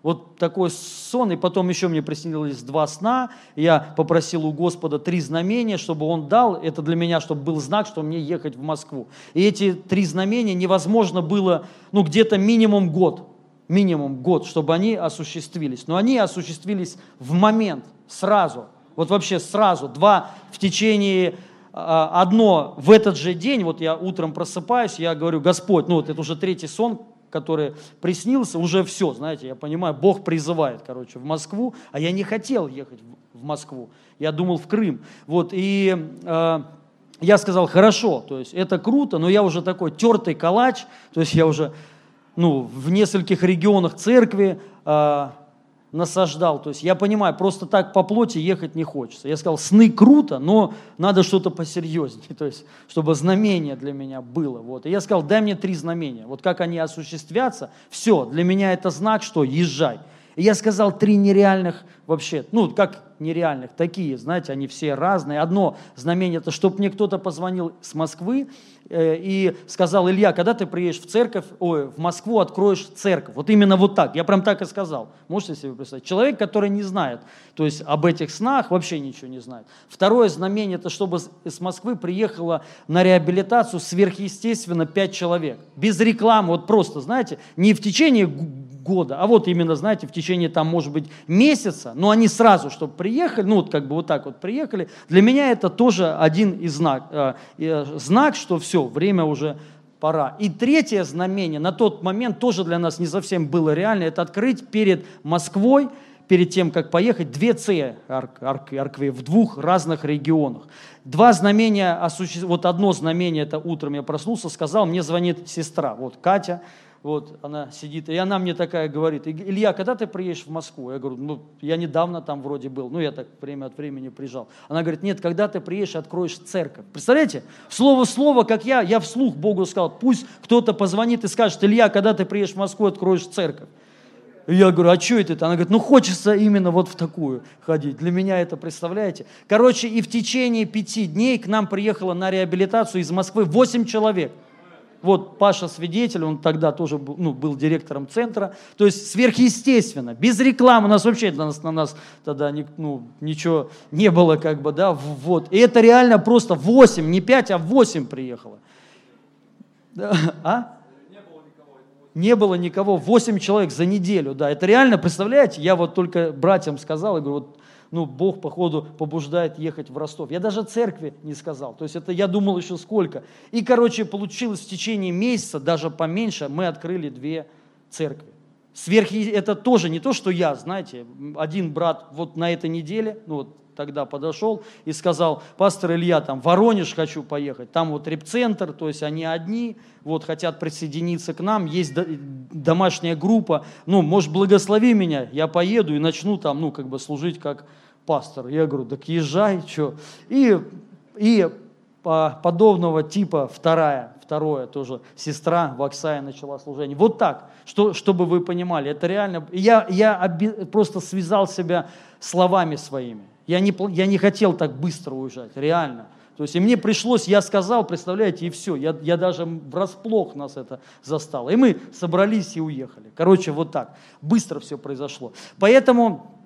Вот такой сон, и потом еще мне приснилось два сна. Я попросил у Господа три знамения, чтобы Он дал. Это для меня, чтобы был знак, что мне ехать в Москву. И эти три знамения невозможно было, ну, где-то минимум год, минимум год, чтобы они осуществились. Но они осуществились в момент, сразу. Вот вообще сразу. Два в течение а, одно в этот же день, вот я утром просыпаюсь, я говорю, Господь, ну вот это уже третий сон, который приснился, уже все, знаете, я понимаю, Бог призывает, короче, в Москву, а я не хотел ехать в Москву, я думал в Крым. Вот, и э, я сказал, хорошо, то есть это круто, но я уже такой тертый калач, то есть я уже, ну, в нескольких регионах церкви, э, насаждал. То есть я понимаю, просто так по плоти ехать не хочется. Я сказал, сны круто, но надо что-то посерьезнее, то есть чтобы знамение для меня было. Вот. И я сказал, дай мне три знамения. Вот как они осуществятся, все, для меня это знак, что езжай. И я сказал три нереальных вообще, ну, как нереальных, такие, знаете, они все разные. Одно знамение, это чтобы мне кто-то позвонил с Москвы э, и сказал, Илья, когда ты приедешь в церковь, ой, в Москву откроешь церковь. Вот именно вот так. Я прям так и сказал. Можете себе представить? Человек, который не знает, то есть об этих снах вообще ничего не знает. Второе знамение, это чтобы с Москвы приехало на реабилитацию сверхъестественно пять человек. Без рекламы, вот просто, знаете, не в течение года, а вот именно, знаете, в течение там, может быть, месяца, но они сразу, чтобы приехали, ну вот как бы вот так вот приехали, для меня это тоже один из знак, э, э, знак, что все, время уже пора. И третье знамение на тот момент тоже для нас не совсем было реально, это открыть перед Москвой, перед тем, как поехать, две церкви в двух разных регионах. Два знамения, вот одно знамение, это утром я проснулся, сказал, мне звонит сестра, вот Катя, вот она сидит, и она мне такая говорит, Илья, когда ты приедешь в Москву? Я говорю, ну, я недавно там вроде был, ну, я так время от времени приезжал. Она говорит, нет, когда ты приедешь, откроешь церковь. Представляете? Слово слово, как я, я вслух Богу сказал, пусть кто-то позвонит и скажет, Илья, когда ты приедешь в Москву, откроешь церковь. Я говорю, а что это? Она говорит, ну хочется именно вот в такую ходить. Для меня это, представляете? Короче, и в течение пяти дней к нам приехало на реабилитацию из Москвы восемь человек – Вот Паша свидетель, он тогда тоже был, ну, был директором центра. То есть сверхъестественно, без рекламы, у нас вообще на нас, на нас тогда ни, ну, ничего не было, как бы, да, вот. И это реально просто 8, не 5, а 8 приехало. Да, а? Не было никого, 8 человек за неделю, да. Это реально, представляете, я вот только братьям сказал, я говорю, вот ну, Бог, походу, побуждает ехать в Ростов. Я даже церкви не сказал. То есть это я думал еще сколько. И, короче, получилось в течение месяца, даже поменьше, мы открыли две церкви. Сверх, это тоже не то, что я, знаете, один брат вот на этой неделе, ну вот тогда подошел и сказал, пастор Илья, там, Воронеж хочу поехать, там вот репцентр, то есть они одни, вот хотят присоединиться к нам, есть домашняя группа, ну, может, благослови меня, я поеду и начну там, ну, как бы служить как пастор. Я говорю, так езжай, что. И, и по подобного типа вторая, второе тоже, сестра в Оксае начала служение. Вот так, что, чтобы вы понимали, это реально, я, я оби, просто связал себя словами своими. Я не, я не хотел так быстро уезжать, реально. То есть и мне пришлось, я сказал, представляете, и все. Я, я даже врасплох нас это застало. И мы собрались и уехали. Короче, вот так. Быстро все произошло. Поэтому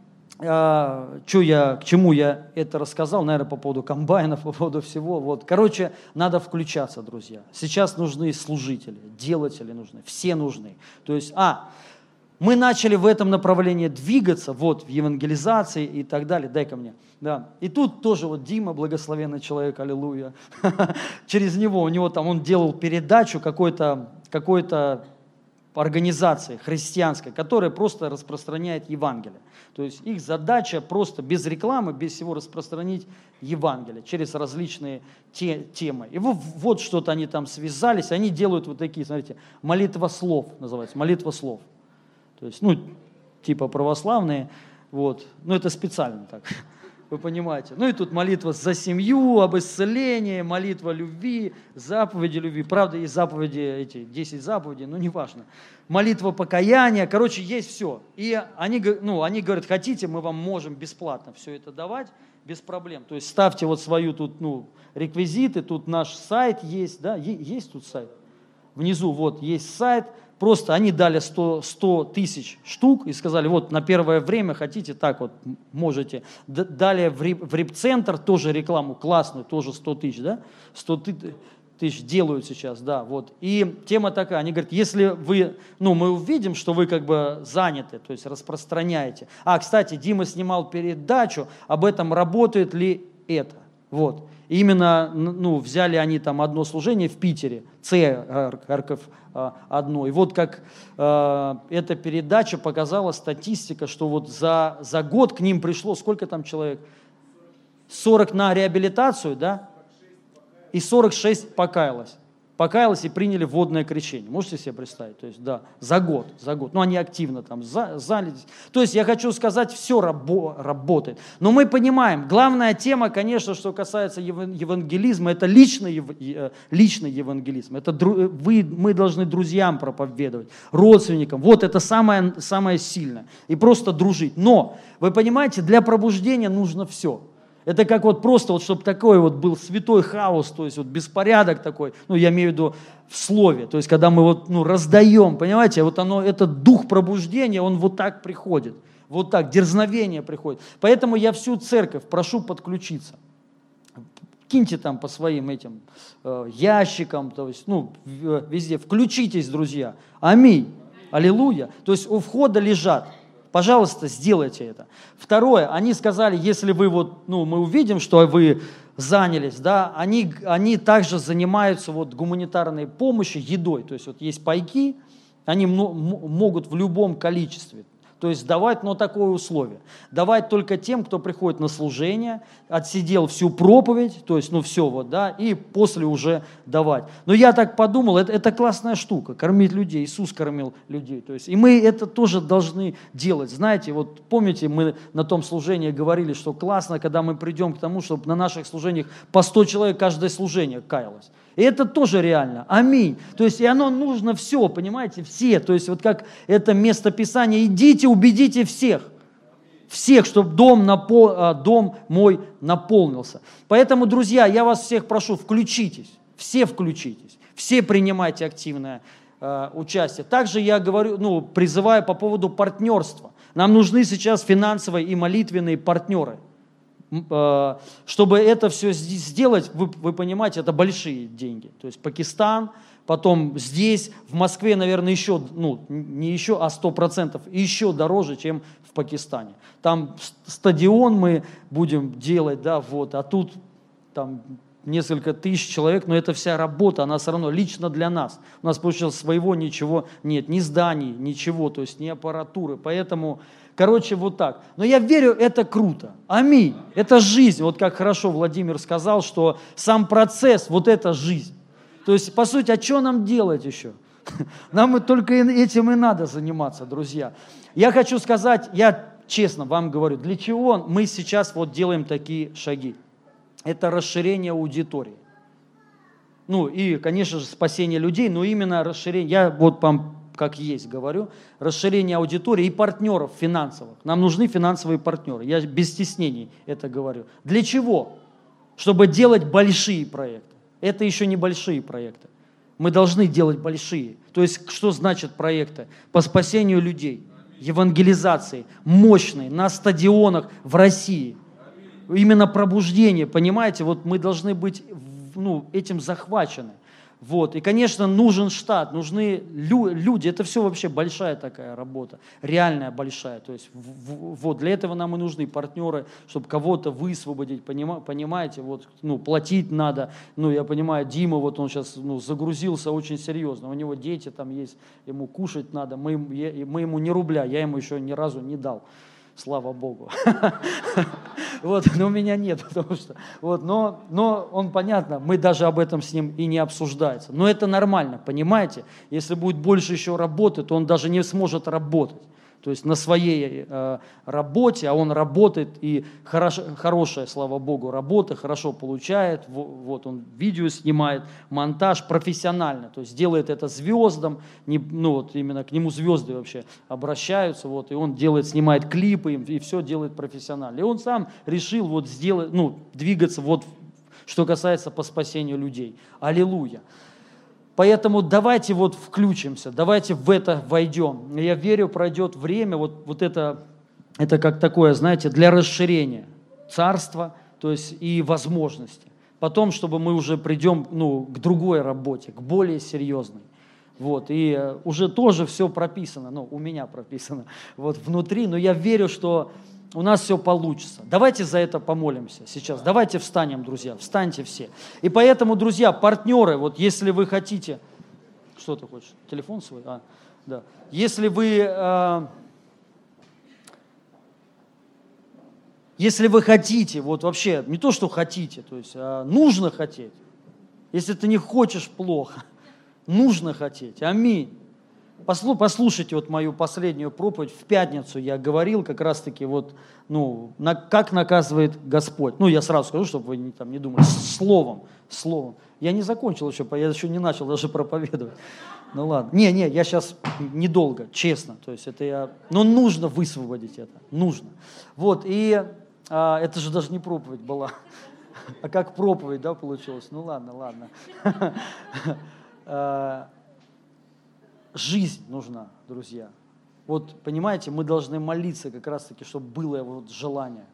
а, что я, к чему я это рассказал, наверное, по поводу комбайнов, по поводу всего. Вот. Короче, надо включаться, друзья. Сейчас нужны служители, делатели нужны, все нужны. То есть, а, мы начали в этом направлении двигаться, вот, в евангелизации и так далее. Дай ко мне. Да. И тут тоже вот Дима, благословенный человек, аллилуйя. Через него, у него там, он делал передачу какой-то какой организации христианской, которая просто распространяет Евангелие. То есть их задача просто без рекламы, без всего распространить Евангелие через различные те, темы. И вот, вот что-то они там связались, они делают вот такие, смотрите, молитва слов называется, молитва слов. То есть, ну, типа православные, вот. Но это специально так, вы понимаете. Ну и тут молитва за семью, об исцелении, молитва любви, заповеди любви. Правда, есть заповеди, эти 10 заповедей, но неважно. Молитва покаяния, короче, есть все. И они, ну, они говорят, хотите, мы вам можем бесплатно все это давать, без проблем. То есть ставьте вот свою тут, ну, реквизиты, тут наш сайт есть, да, есть тут сайт. Внизу вот есть сайт, Просто они дали 100, 100 тысяч штук и сказали, вот на первое время хотите, так вот можете. Далее в, рип-центр тоже рекламу классную, тоже 100 тысяч, да? 100 тысяч делают сейчас, да, вот. И тема такая, они говорят, если вы, ну, мы увидим, что вы как бы заняты, то есть распространяете. А, кстати, Дима снимал передачу, об этом работает ли это, вот. Именно ну, взяли они там одно служение в Питере, церковь а, одно. И вот как э, эта передача показала статистика, что вот за, за год к ним пришло, сколько там человек? 40 на реабилитацию, да? И 46 покаялось покаялась и приняли водное крещение. Можете себе представить? То есть, да, за год, за год. Ну, они активно там за, занялись. То есть, я хочу сказать, все рабо, работает. Но мы понимаем, главная тема, конечно, что касается евангелизма, это личный, э, личный евангелизм. Это вы, мы должны друзьям проповедовать, родственникам. Вот это самое, самое сильное. И просто дружить. Но, вы понимаете, для пробуждения нужно все. Это как вот просто, вот, чтобы такой вот был святой хаос, то есть вот беспорядок такой, ну, я имею в виду в слове, то есть когда мы вот, ну, раздаем, понимаете, вот оно, этот дух пробуждения, он вот так приходит, вот так, дерзновение приходит. Поэтому я всю церковь прошу подключиться. Киньте там по своим этим э, ящикам, то есть, ну, везде. Включитесь, друзья. Аминь. Аллилуйя. То есть у входа лежат Пожалуйста, сделайте это. Второе, они сказали, если вы вот, ну, мы увидим, что вы занялись, да, они, они также занимаются вот гуманитарной помощью, едой, то есть вот есть пайки, они могут в любом количестве, то есть давать, но такое условие. Давать только тем, кто приходит на служение, отсидел всю проповедь, то есть, ну все вот, да, и после уже давать. Но я так подумал, это, это классная штука, кормить людей. Иисус кормил людей. То есть, и мы это тоже должны делать. Знаете, вот помните, мы на том служении говорили, что классно, когда мы придем к тому, чтобы на наших служениях по 100 человек каждое служение каялось. И это тоже реально. Аминь. То есть и оно нужно все, понимаете, все. То есть вот как это место Писания, идите, убедите всех. Всех, чтобы дом, напол, а, дом мой наполнился. Поэтому, друзья, я вас всех прошу, включитесь. Все включитесь. Все принимайте активное э, участие. Также я говорю, ну, призываю по поводу партнерства. Нам нужны сейчас финансовые и молитвенные партнеры. Э, чтобы это все сделать, вы, вы понимаете, это большие деньги. То есть Пакистан, потом здесь, в Москве, наверное, еще, ну, не еще, а сто процентов, еще дороже, чем в Пакистане. Там стадион мы будем делать, да, вот, а тут там несколько тысяч человек, но это вся работа, она все равно лично для нас. У нас, получилось, своего ничего нет, ни зданий, ничего, то есть ни аппаратуры. Поэтому, короче, вот так. Но я верю, это круто. Аминь. Это жизнь. Вот как хорошо Владимир сказал, что сам процесс, вот это жизнь. То есть, по сути, а что нам делать еще? Нам только этим и надо заниматься, друзья. Я хочу сказать, я честно вам говорю, для чего мы сейчас вот делаем такие шаги? Это расширение аудитории. Ну и, конечно же, спасение людей, но именно расширение, я вот вам как есть говорю, расширение аудитории и партнеров финансовых. Нам нужны финансовые партнеры. Я без стеснений это говорю. Для чего? Чтобы делать большие проекты. Это еще не большие проекты. Мы должны делать большие. То есть, что значит проекты? По спасению людей, евангелизации, мощные, на стадионах в России. Именно пробуждение, понимаете? Вот мы должны быть ну, этим захвачены. Вот. И, конечно, нужен штат, нужны лю- люди. Это все вообще большая такая работа, реальная большая. То есть в- в- вот для этого нам и нужны партнеры, чтобы кого-то высвободить, понима- понимаете, вот, ну, платить надо. Ну, я понимаю, Дима, вот он сейчас ну, загрузился очень серьезно, у него дети там есть, ему кушать надо, мы, мы ему не рубля, я ему еще ни разу не дал слава Богу. Вот, но у меня нет, потому что, вот, но, но он, понятно, мы даже об этом с ним и не обсуждается. Но это нормально, понимаете? Если будет больше еще работы, то он даже не сможет работать то есть на своей э, работе, а он работает и хорош, хорошая, слава Богу, работа, хорошо получает, вот он видео снимает, монтаж профессионально, то есть делает это звездам, не, ну вот именно к нему звезды вообще обращаются, вот, и он делает, снимает клипы и все делает профессионально. И он сам решил вот сделать, ну, двигаться вот, что касается по спасению людей. Аллилуйя. Поэтому давайте вот включимся, давайте в это войдем. Я верю, пройдет время, вот, вот это, это как такое, знаете, для расширения царства, то есть и возможности. Потом, чтобы мы уже придем ну, к другой работе, к более серьезной. Вот, и э, уже тоже все прописано, ну, у меня прописано вот внутри, но я верю, что у нас все получится. Давайте за это помолимся сейчас. Давайте встанем, друзья, встаньте все. И поэтому, друзья, партнеры, вот если вы хотите, что ты хочешь, телефон свой? А, да. Если вы, э, если вы хотите, вот вообще, не то, что хотите, то есть а нужно хотеть. Если ты не хочешь плохо, нужно хотеть. Аминь. Послушайте вот мою последнюю проповедь. В пятницу я говорил как раз-таки вот, ну, на, как наказывает Господь. Ну, я сразу скажу, чтобы вы не, там, не думали, словом, словом. Я не закончил еще, я еще не начал даже проповедовать. Ну ладно. Не, не, я сейчас недолго, честно. То есть это я... Но нужно высвободить это. Нужно. Вот, и а, это же даже не проповедь была. А как проповедь, да, получилось? Ну ладно, ладно. Жизнь нужна, друзья. Вот, понимаете, мы должны молиться как раз-таки, чтобы было вот желание,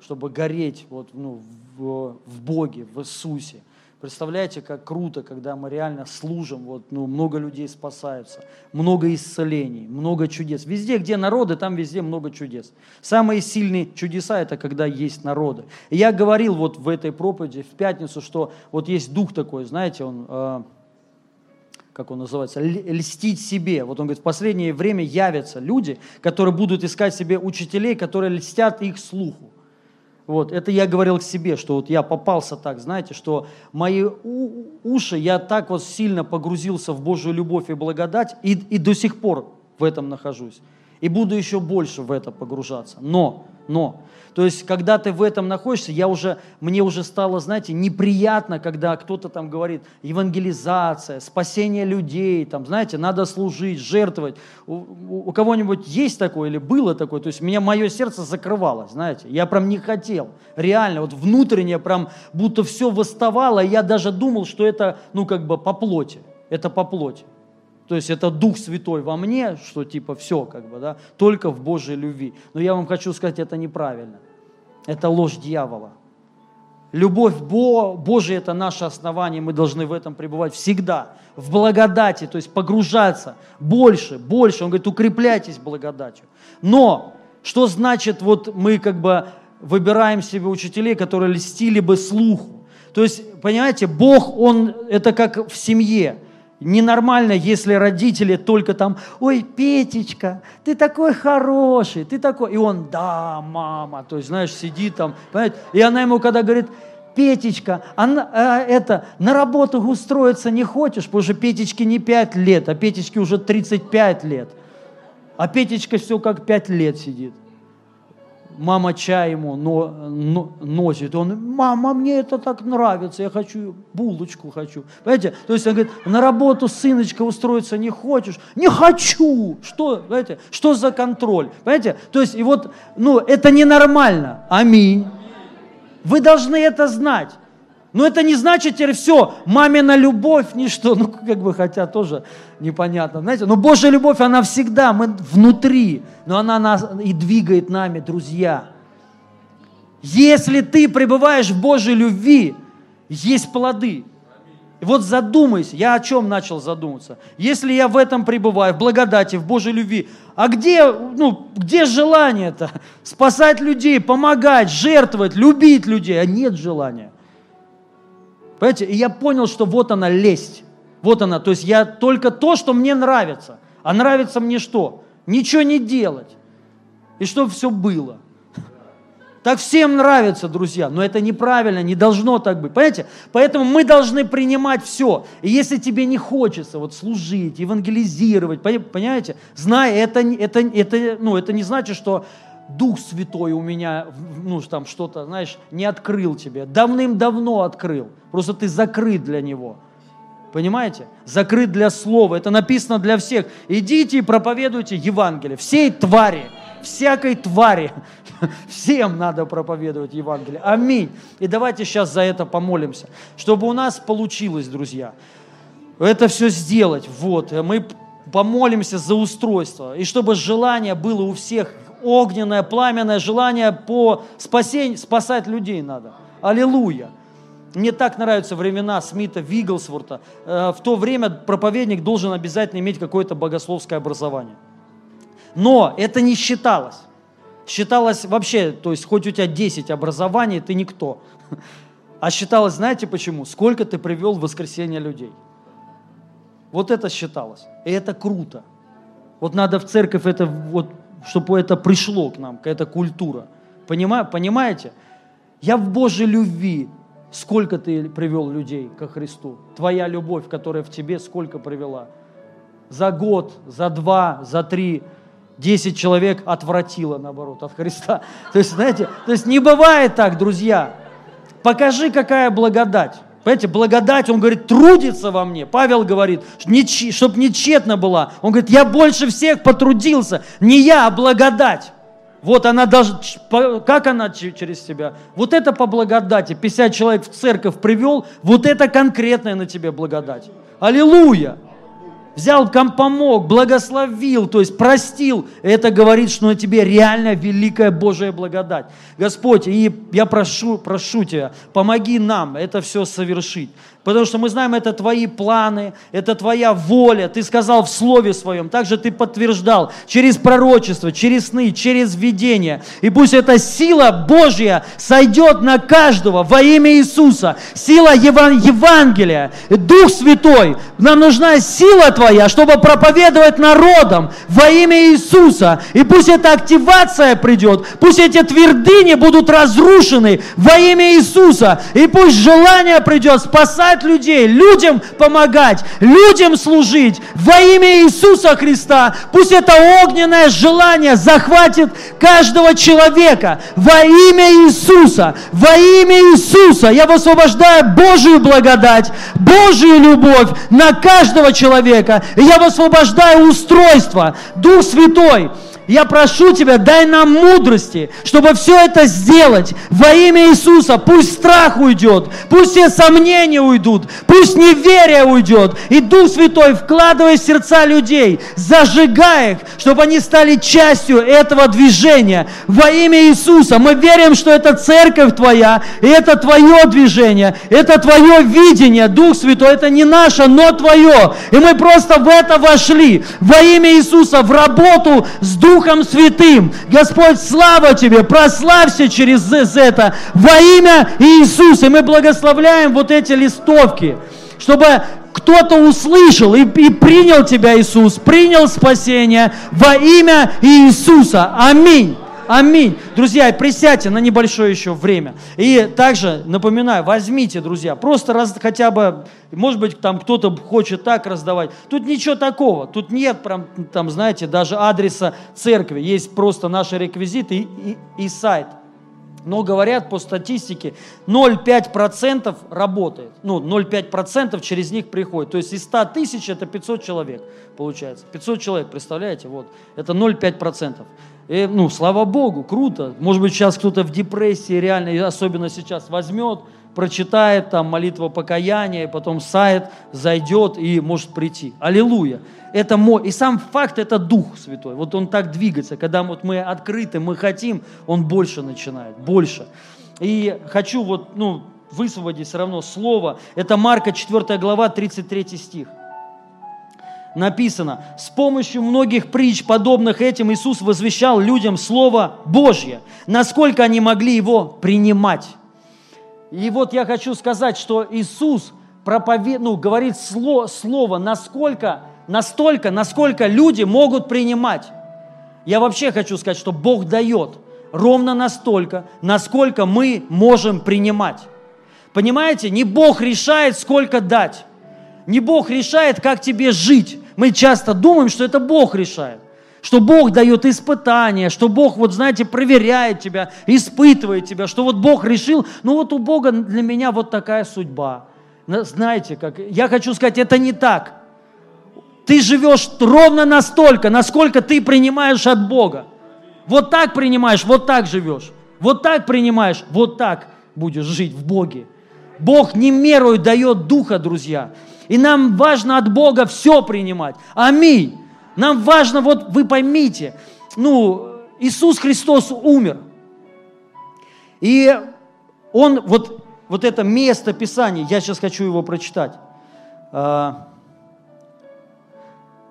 чтобы гореть вот, ну, в, в Боге, в Иисусе. Представляете, как круто, когда мы реально служим, вот, ну, много людей спасаются, много исцелений, много чудес. Везде, где народы, там везде много чудес. Самые сильные чудеса – это когда есть народы. И я говорил вот в этой проповеди в пятницу, что вот есть дух такой, знаете, он… Как он называется, льстить себе. Вот он говорит, в последнее время явятся люди, которые будут искать себе учителей, которые льстят их слуху. Вот, это я говорил к себе, что вот я попался так, знаете, что мои уши, я так вот сильно погрузился в Божью любовь и благодать, и, и до сих пор в этом нахожусь. И буду еще больше в это погружаться. Но, но, то есть, когда ты в этом находишься, я уже, мне уже стало, знаете, неприятно, когда кто-то там говорит, евангелизация, спасение людей, там, знаете, надо служить, жертвовать. У, у, кого-нибудь есть такое или было такое? То есть, меня мое сердце закрывалось, знаете, я прям не хотел. Реально, вот внутренне прям будто все восставало, и я даже думал, что это, ну, как бы по плоти. это по плоти. То есть это Дух Святой во мне, что типа все как бы, да, только в Божьей любви. Но я вам хочу сказать, это неправильно. Это ложь дьявола. Любовь Бо, Божия – это наше основание, мы должны в этом пребывать всегда, в благодати, то есть погружаться больше, больше. Он говорит, укрепляйтесь благодатью. Но что значит, вот мы как бы выбираем себе учителей, которые льстили бы слуху? То есть, понимаете, Бог, Он, это как в семье. Ненормально, если родители только там, ой, Петечка, ты такой хороший, ты такой. И он, да, мама, то есть, знаешь, сидит там, понимаете? И она ему когда говорит, Петечка, а, а, это, на работу устроиться не хочешь, потому что Петечке не 5 лет, а Петечке уже 35 лет. А Петечка все как 5 лет сидит мама чай ему но, но, носит, он, мама, мне это так нравится, я хочу булочку хочу. Понимаете? То есть он говорит, на работу, сыночка, устроиться не хочешь? Не хочу! Что, знаете, что за контроль? Понимаете? То есть, и вот, ну, это ненормально. Аминь. Вы должны это знать. Но это не значит теперь все, мамина любовь, ничто. Ну, как бы, хотя тоже непонятно, знаете. Но Божья любовь, она всегда, мы внутри, но она нас и двигает нами, друзья. Если ты пребываешь в Божьей любви, есть плоды. И вот задумайся, я о чем начал задуматься. Если я в этом пребываю, в благодати, в Божьей любви, а где, ну, где желание-то? Спасать людей, помогать, жертвовать, любить людей, а нет желания. Понимаете, и я понял, что вот она лесть. Вот она, то есть я только то, что мне нравится. А нравится мне что? Ничего не делать. И чтобы все было. Так всем нравится, друзья, но это неправильно, не должно так быть. Понимаете? Поэтому мы должны принимать все. И если тебе не хочется вот служить, евангелизировать, понимаете, знай, это, это, это, ну, это не значит, что Дух Святой у меня, ну, там что-то, знаешь, не открыл тебе. Давным-давно открыл. Просто ты закрыт для Него. Понимаете? Закрыт для Слова. Это написано для всех. Идите и проповедуйте Евангелие. Всей твари, всякой твари. Всем надо проповедовать Евангелие. Аминь. И давайте сейчас за это помолимся. Чтобы у нас получилось, друзья, это все сделать. Вот. Мы помолимся за устройство. И чтобы желание было у всех огненное, пламенное желание по спасению, спасать людей надо. Аллилуйя. Мне так нравятся времена Смита, Вигглсворта. Э, в то время проповедник должен обязательно иметь какое-то богословское образование. Но это не считалось. Считалось вообще, то есть хоть у тебя 10 образований, ты никто. А считалось, знаете почему? Сколько ты привел в воскресенье людей. Вот это считалось. И это круто. Вот надо в церковь это вот чтобы это пришло к нам, какая-то культура. Понимаю, понимаете? Я в Божьей любви. Сколько ты привел людей ко Христу? Твоя любовь, которая в тебе, сколько привела? За год, за два, за три, десять человек отвратило, наоборот, от Христа. То есть, знаете, то есть не бывает так, друзья. Покажи, какая благодать. Понимаете, благодать, он говорит, трудится во мне. Павел говорит, чтобы не тщетно была. Он говорит, я больше всех потрудился. Не я, а благодать. Вот она даже, как она через тебя? Вот это по благодати. 50 человек в церковь привел, вот это конкретная на тебе благодать. Аллилуйя! Взял, помог, благословил, то есть простил. Это говорит, что на тебе реально великая Божья благодать. Господь, и я прошу, прошу Тебя, помоги нам это все совершить. Потому что мы знаем, это твои планы, это твоя воля. Ты сказал в Слове Своем, также ты подтверждал через пророчество, через сны, через видение. И пусть эта сила Божья сойдет на каждого во имя Иисуса. Сила Еван- Евангелия, Дух Святой. Нам нужна сила Твоя, чтобы проповедовать народам во имя Иисуса. И пусть эта активация придет, пусть эти твердыни будут разрушены во имя Иисуса. И пусть желание придет спасать спасать людей, людям помогать, людям служить во имя Иисуса Христа. Пусть это огненное желание захватит каждого человека во имя Иисуса, во имя Иисуса. Я высвобождаю Божию благодать, Божию любовь на каждого человека. Я высвобождаю устройство, Дух Святой, я прошу Тебя, дай нам мудрости, чтобы все это сделать во имя Иисуса. Пусть страх уйдет, пусть все сомнения уйдут, пусть неверие уйдет. И Дух Святой, вкладывай в сердца людей, зажигай их, чтобы они стали частью этого движения. Во имя Иисуса мы верим, что это церковь Твоя, и это Твое движение, это Твое видение, Дух Святой, это не наше, но Твое. И мы просто в это вошли, во имя Иисуса, в работу с Духом Святым. Господь, слава Тебе, прославься через это во имя Иисуса. И мы благословляем вот эти листовки, чтобы кто-то услышал и, и принял тебя, Иисус, принял спасение во имя Иисуса. Аминь. Аминь. Друзья, присядьте на небольшое еще время. И также напоминаю, возьмите, друзья, просто раз, хотя бы, может быть, там кто-то хочет так раздавать. Тут ничего такого. Тут нет, прям, там, знаете, даже адреса церкви. Есть просто наши реквизиты и, и, и сайт. Но говорят по статистике, 0,5% работает. Ну, 0,5% через них приходит. То есть из 100 тысяч это 500 человек получается. 500 человек, представляете? Вот. Это 0,5%. И, ну, слава Богу, круто. Может быть, сейчас кто-то в депрессии реально, особенно сейчас, возьмет, прочитает там молитву покаяния, потом сайт зайдет и может прийти. Аллилуйя. Это мой. И сам факт – это Дух Святой. Вот он так двигается. Когда вот мы открыты, мы хотим, он больше начинает, больше. И хочу вот, ну, высвободить все равно слово. Это Марка 4 глава, 33 стих написано, с помощью многих притч, подобных этим, Иисус возвещал людям Слово Божье, насколько они могли его принимать. И вот я хочу сказать, что Иисус проповед... ну, говорит слово, слово насколько, настолько, насколько люди могут принимать. Я вообще хочу сказать, что Бог дает ровно настолько, насколько мы можем принимать. Понимаете, не Бог решает, сколько дать. Не Бог решает, как тебе жить. Мы часто думаем, что это Бог решает, что Бог дает испытания, что Бог, вот знаете, проверяет тебя, испытывает тебя, что вот Бог решил, ну вот у Бога для меня вот такая судьба. Знаете, как, я хочу сказать, это не так. Ты живешь ровно настолько, насколько ты принимаешь от Бога. Вот так принимаешь, вот так живешь. Вот так принимаешь, вот так будешь жить в Боге. Бог не меру дает духа, друзья. И нам важно от Бога все принимать. Аминь. Нам важно, вот вы поймите, ну, Иисус Христос умер. И Он, вот, вот это место Писания, я сейчас хочу его прочитать. А,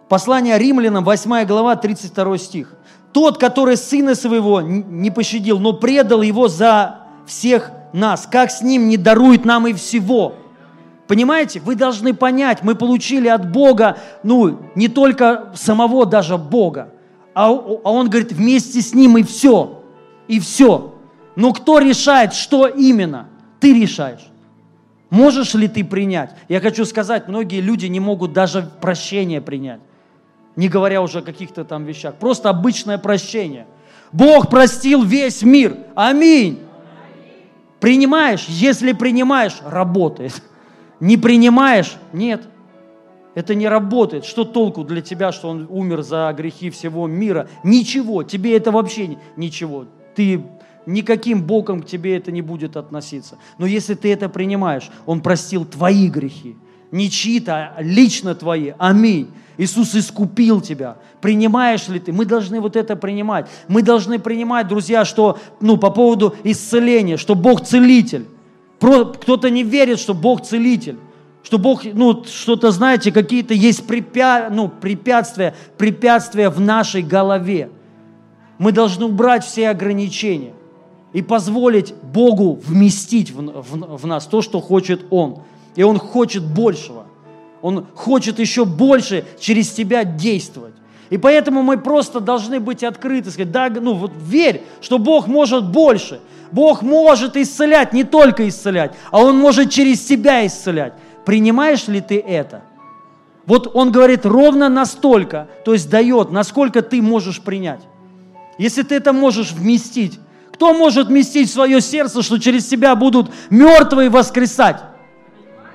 послание римлянам, 8 глава, 32 стих. Тот, который сына своего не пощадил, но предал его за всех нас, как с ним не дарует нам и всего – Понимаете, вы должны понять, мы получили от Бога, ну, не только самого даже Бога, а, а Он говорит, вместе с Ним и все, и все. Но кто решает, что именно? Ты решаешь. Можешь ли ты принять? Я хочу сказать, многие люди не могут даже прощение принять, не говоря уже о каких-то там вещах. Просто обычное прощение. Бог простил весь мир. Аминь. Принимаешь? Если принимаешь, работает. Не принимаешь? Нет. Это не работает. Что толку для тебя, что он умер за грехи всего мира? Ничего. Тебе это вообще ничего. Ты никаким боком к тебе это не будет относиться. Но если ты это принимаешь, он простил твои грехи. Не чьи-то, а лично твои. Аминь. Иисус искупил тебя. Принимаешь ли ты? Мы должны вот это принимать. Мы должны принимать, друзья, что, ну, по поводу исцеления, что Бог целитель. Кто-то не верит, что Бог целитель, что Бог, ну, что-то, знаете, какие-то есть препя, ну, препятствия, препятствия в нашей голове. Мы должны убрать все ограничения и позволить Богу вместить в, в, в нас то, что хочет Он. И Он хочет большего. Он хочет еще больше через тебя действовать. И поэтому мы просто должны быть открыты, сказать, да, ну вот верь, что Бог может больше. Бог может исцелять, не только исцелять, а Он может через себя исцелять. Принимаешь ли ты это? Вот Он говорит ровно настолько, то есть дает, насколько ты можешь принять. Если ты это можешь вместить, кто может вместить в свое сердце, что через себя будут мертвые воскресать?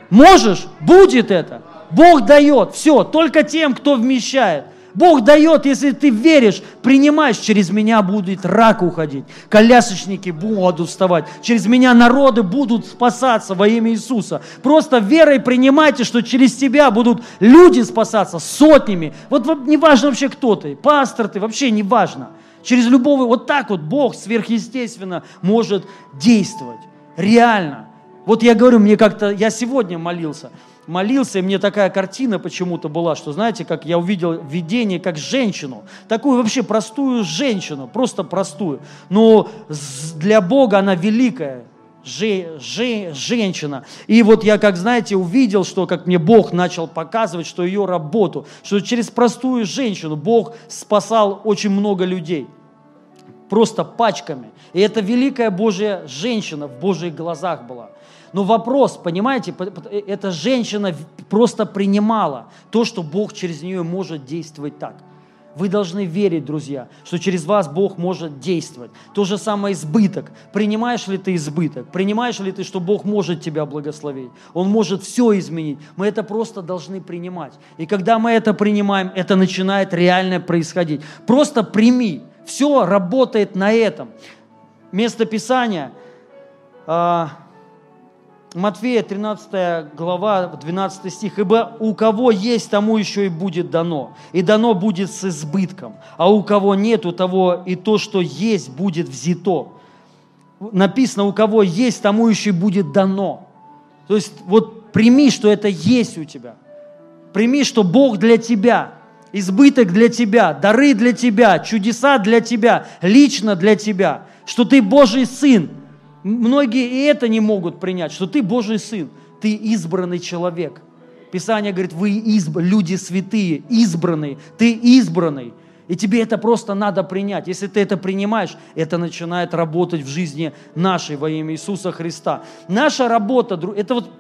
Можешь? Будет это. Бог дает. Все. Только тем, кто вмещает. Бог дает, если ты веришь, принимаешь, через меня будет рак уходить, колясочники будут вставать, через меня народы будут спасаться во имя Иисуса. Просто верой принимайте, что через тебя будут люди спасаться сотнями. Вот, не важно вообще кто ты, пастор ты, вообще не важно. Через любого, вот так вот Бог сверхъестественно может действовать. Реально. Вот я говорю, мне как-то, я сегодня молился, молился, и мне такая картина почему-то была, что, знаете, как я увидел видение, как женщину, такую вообще простую женщину, просто простую, но для Бога она великая, же, же, женщина. И вот я, как знаете, увидел, что как мне Бог начал показывать, что ее работу, что через простую женщину Бог спасал очень много людей. Просто пачками. И это великая Божья женщина в Божьих глазах была. Но вопрос, понимаете, эта женщина просто принимала то, что Бог через нее может действовать так. Вы должны верить, друзья, что через вас Бог может действовать. То же самое избыток. Принимаешь ли ты избыток? Принимаешь ли ты, что Бог может тебя благословить? Он может все изменить. Мы это просто должны принимать. И когда мы это принимаем, это начинает реально происходить. Просто прими. Все работает на этом. Место Писания а, Матфея 13 глава, 12 стих. «Ибо у кого есть, тому еще и будет дано, и дано будет с избытком, а у кого нет, у того и то, что есть, будет взято». Написано, у кого есть, тому еще и будет дано. То есть вот прими, что это есть у тебя. Прими, что Бог для тебя, избыток для тебя, дары для тебя, чудеса для тебя, лично для тебя, что ты Божий Сын – Многие и это не могут принять, что ты Божий Сын, ты избранный человек. Писание говорит, вы изб... люди святые, избранные, ты избранный. И тебе это просто надо принять. Если ты это принимаешь, это начинает работать в жизни нашей во имя Иисуса Христа. Наша работа, это вот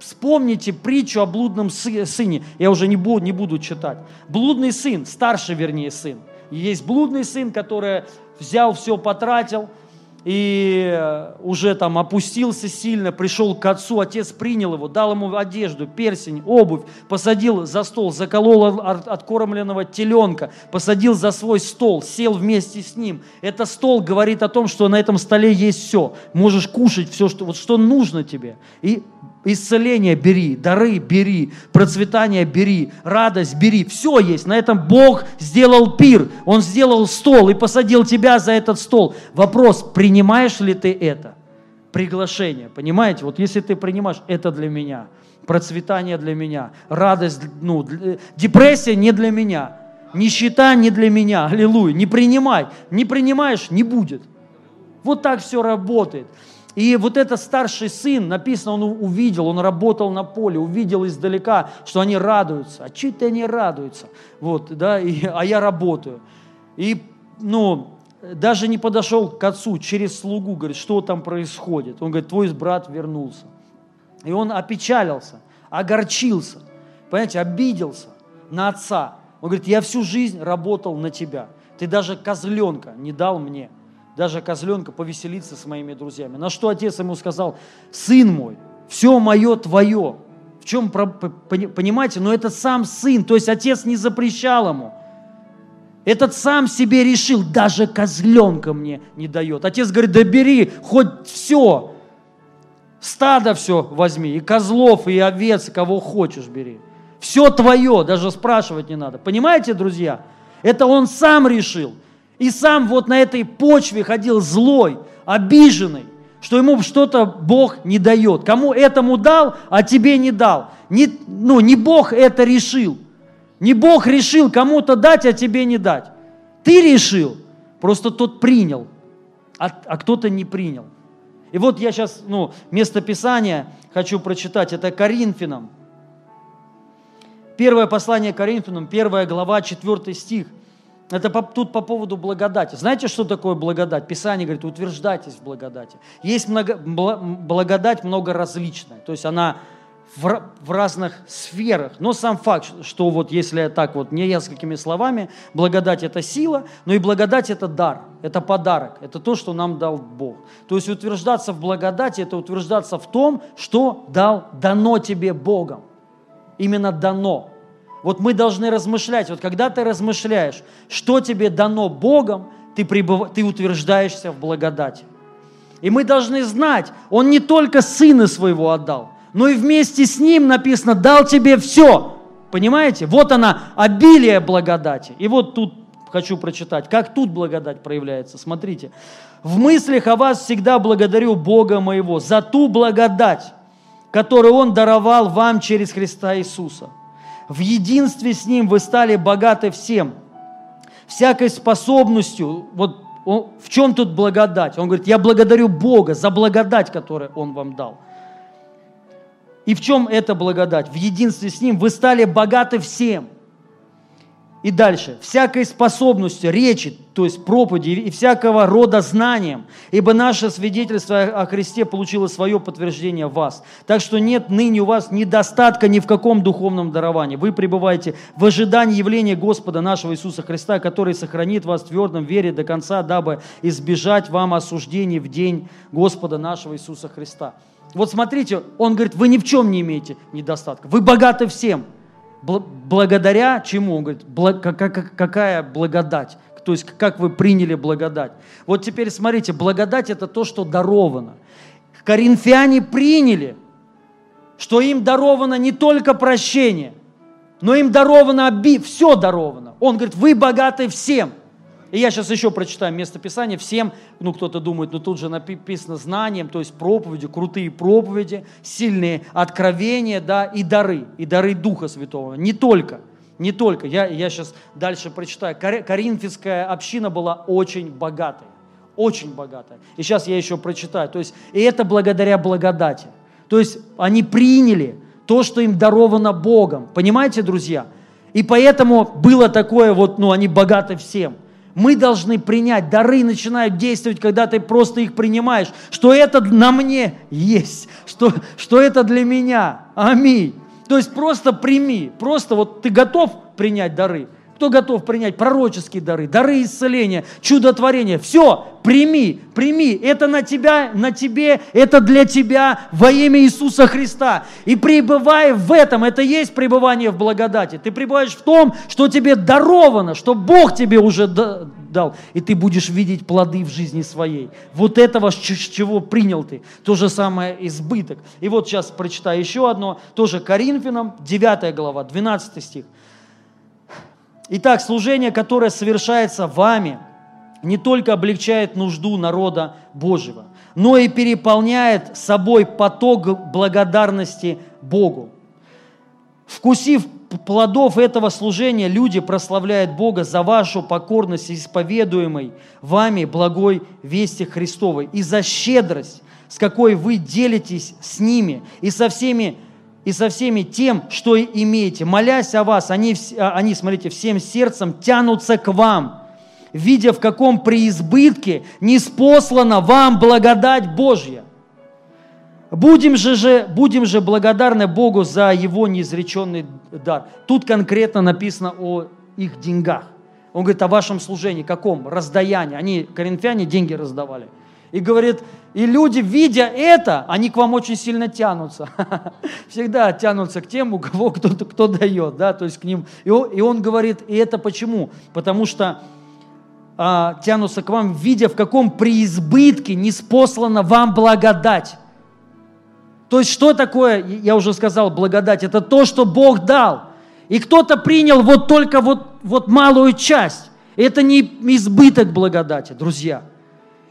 вспомните притчу о блудном сыне. Я уже не буду, не буду читать. Блудный сын, старший вернее сын. Есть блудный сын, который взял все, потратил – и э, уже там опустился сильно, пришел к отцу, отец принял его, дал ему одежду, персень, обувь, посадил за стол, заколол откормленного теленка, посадил за свой стол, сел вместе с ним. Это стол говорит о том, что на этом столе есть все. Можешь кушать все, что, вот что нужно тебе. И Исцеление бери, дары бери, процветание бери, радость бери. Все есть. На этом Бог сделал пир. Он сделал стол и посадил тебя за этот стол. Вопрос, принимаешь ли ты это? Приглашение. Понимаете? Вот если ты принимаешь, это для меня. Процветание для меня. Радость, ну, депрессия не для меня. Нищета не для меня. Аллилуйя. Не принимай. Не принимаешь, не будет. Вот так все работает. И вот этот старший сын, написано, он увидел, он работал на поле, увидел издалека, что они радуются. А чуть-то они радуются. Вот, да, и, а я работаю. И, ну, даже не подошел к отцу через слугу, говорит, что там происходит. Он говорит, твой брат вернулся. И он опечалился, огорчился, понимаете, обиделся на отца. Он говорит, я всю жизнь работал на тебя. Ты даже козленка не дал мне даже козленка повеселиться с моими друзьями. На что отец ему сказал, сын мой, все мое твое. В чем, понимаете, но это сам сын, то есть отец не запрещал ему. Этот сам себе решил, даже козленка мне не дает. Отец говорит, да бери хоть все, стадо все возьми, и козлов, и овец, кого хочешь бери. Все твое, даже спрашивать не надо. Понимаете, друзья? Это он сам решил. И сам вот на этой почве ходил злой, обиженный, что ему что-то Бог не дает. Кому этому дал, а тебе не дал. Не, ну, не Бог это решил. Не Бог решил кому-то дать, а тебе не дать. Ты решил, просто тот принял, а, а кто-то не принял. И вот я сейчас, ну, место Писания хочу прочитать, это Коринфянам. Первое послание Коринфянам, первая глава, четвертый стих – это по, тут по поводу благодати. Знаете, что такое благодать? Писание говорит, утверждайтесь в благодати. Есть много, благодать много различная, то есть она в, в разных сферах. Но сам факт, что вот если так вот не несколькими словами, благодать – это сила, но и благодать – это дар, это подарок, это то, что нам дал Бог. То есть утверждаться в благодати – это утверждаться в том, что дал, дано тебе Богом. Именно дано. Вот мы должны размышлять. Вот когда ты размышляешь, что тебе дано Богом, ты, пребыв... ты утверждаешься в благодати. И мы должны знать, Он не только Сына Своего отдал, но и вместе с Ним написано, дал тебе все. Понимаете? Вот она, обилие благодати. И вот тут хочу прочитать, как тут благодать проявляется. Смотрите. «В мыслях о вас всегда благодарю Бога моего за ту благодать, которую Он даровал вам через Христа Иисуса. В единстве с Ним вы стали богаты всем, всякой способностью, вот он, в чем тут благодать? Он говорит, я благодарю Бога за благодать, которую Он вам дал. И в чем эта благодать? В единстве с Ним вы стали богаты всем. И дальше. Всякой способностью речи, то есть проповеди и всякого рода знанием, ибо наше свидетельство о Христе получило свое подтверждение в вас. Так что нет ныне у вас недостатка ни в каком духовном даровании. Вы пребываете в ожидании явления Господа нашего Иисуса Христа, который сохранит вас в твердом вере до конца, дабы избежать вам осуждений в день Господа нашего Иисуса Христа. Вот смотрите, он говорит, вы ни в чем не имеете недостатка. Вы богаты всем – благодаря чему? Он говорит, какая благодать? То есть, как вы приняли благодать? Вот теперь смотрите, благодать это то, что даровано. Коринфяне приняли, что им даровано не только прощение, но им даровано оби, все даровано. Он говорит, вы богаты всем – и я сейчас еще прочитаю место Писания всем, ну кто-то думает, ну тут же написано знанием, то есть проповеди, крутые проповеди, сильные откровения, да, и дары, и дары Духа Святого. Не только, не только. Я, я сейчас дальше прочитаю. Коринфянская община была очень богатой, очень богатая. И сейчас я еще прочитаю. То есть, и это благодаря благодати. То есть они приняли то, что им даровано Богом. Понимаете, друзья? И поэтому было такое вот, ну, они богаты всем мы должны принять. Дары начинают действовать, когда ты просто их принимаешь, что это на мне есть, что, что это для меня. Аминь. То есть просто прими, просто вот ты готов принять дары. Кто готов принять пророческие дары, дары исцеления, чудотворения? Все, прими, прими. Это на тебя, на тебе, это для тебя во имя Иисуса Христа. И пребывай в этом, это есть пребывание в благодати. Ты пребываешь в том, что тебе даровано, что Бог тебе уже дал. И ты будешь видеть плоды в жизни своей. Вот этого, с чего принял ты. То же самое избыток. И вот сейчас прочитаю еще одно, тоже Коринфянам, 9 глава, 12 стих. Итак, служение, которое совершается вами, не только облегчает нужду народа Божьего, но и переполняет собой поток благодарности Богу. Вкусив плодов этого служения, люди прославляют Бога за вашу покорность исповедуемой вами благой вести Христовой и за щедрость, с какой вы делитесь с ними и со всеми и со всеми тем, что имеете. Молясь о вас, они, а, они, смотрите, всем сердцем тянутся к вам, видя, в каком преизбытке не спослана вам благодать Божья. Будем же, же, будем же благодарны Богу за Его неизреченный дар. Тут конкретно написано о их деньгах. Он говорит о вашем служении, каком? Раздаянии. Они, коринфяне, деньги раздавали – и говорит, и люди, видя это, они к вам очень сильно тянутся. Всегда тянутся к тем, у кого кто, кто дает, да, то есть к ним. И он, и он говорит, и это почему? Потому что а, тянутся к вам, видя, в каком преизбытке не спослана вам благодать. То есть что такое, я уже сказал, благодать? Это то, что Бог дал. И кто-то принял вот только вот, вот малую часть. Это не избыток благодати, друзья –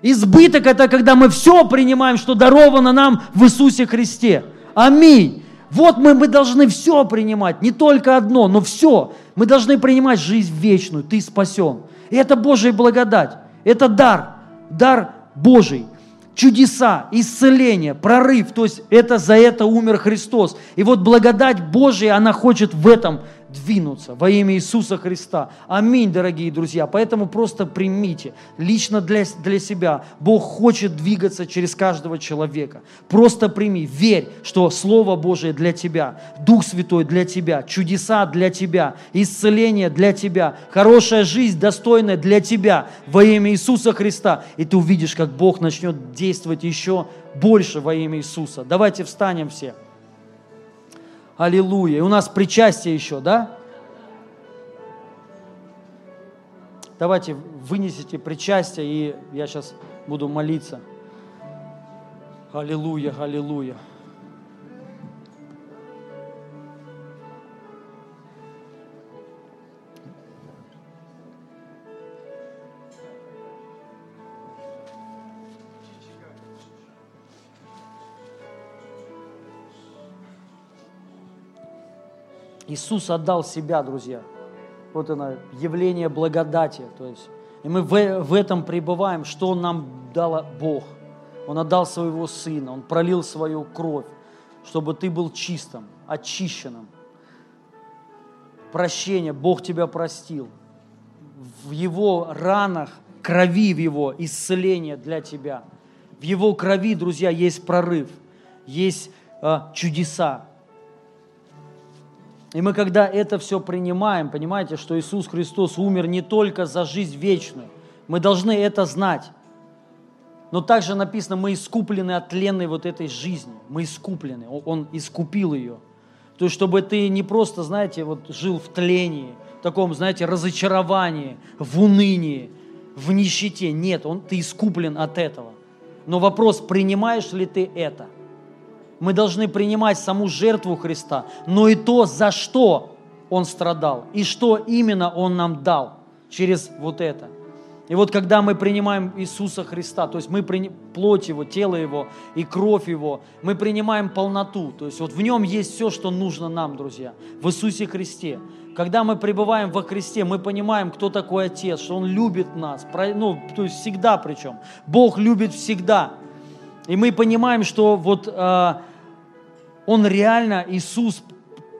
Избыток – это когда мы все принимаем, что даровано нам в Иисусе Христе. Аминь. Вот мы, мы должны все принимать, не только одно, но все. Мы должны принимать жизнь вечную, ты спасен. И это Божья благодать, это дар, дар Божий. Чудеса, исцеление, прорыв, то есть это за это умер Христос. И вот благодать Божия, она хочет в этом двинуться во имя Иисуса Христа. Аминь, дорогие друзья. Поэтому просто примите лично для, для себя. Бог хочет двигаться через каждого человека. Просто прими, верь, что Слово Божие для тебя, Дух Святой для тебя, чудеса для тебя, исцеление для тебя, хорошая жизнь достойная для тебя во имя Иисуса Христа. И ты увидишь, как Бог начнет действовать еще больше во имя Иисуса. Давайте встанем все. Аллилуйя. И у нас причастие еще, да? Давайте вынесите причастие, и я сейчас буду молиться. Аллилуйя, аллилуйя. Иисус отдал себя, друзья. Вот оно, явление благодати. То есть, и мы в, в этом пребываем, что Он нам дал Бог. Он отдал своего Сына, Он пролил свою кровь, чтобы ты был чистым, очищенным. Прощение, Бог тебя простил. В Его ранах, крови в Его, исцеление для тебя. В Его крови, друзья, есть прорыв, есть э, чудеса, и мы, когда это все принимаем, понимаете, что Иисус Христос умер не только за жизнь вечную, мы должны это знать. Но также написано, мы искуплены от тленной вот этой жизни. Мы искуплены. Он искупил ее. То есть, чтобы ты не просто, знаете, вот жил в тлении, в таком, знаете, разочаровании, в унынии, в нищете. Нет, он, ты искуплен от этого. Но вопрос, принимаешь ли ты это? Мы должны принимать саму жертву Христа, но и то, за что Он страдал, и что именно Он нам дал через вот это. И вот когда мы принимаем Иисуса Христа, то есть мы при... плоть Его, тело Его и кровь Его, мы принимаем полноту. То есть вот в Нем есть все, что нужно нам, друзья, в Иисусе Христе. Когда мы пребываем во Христе, мы понимаем, кто такой Отец, что Он любит нас, ну, то есть всегда причем. Бог любит всегда. И мы понимаем, что вот э, он реально, Иисус,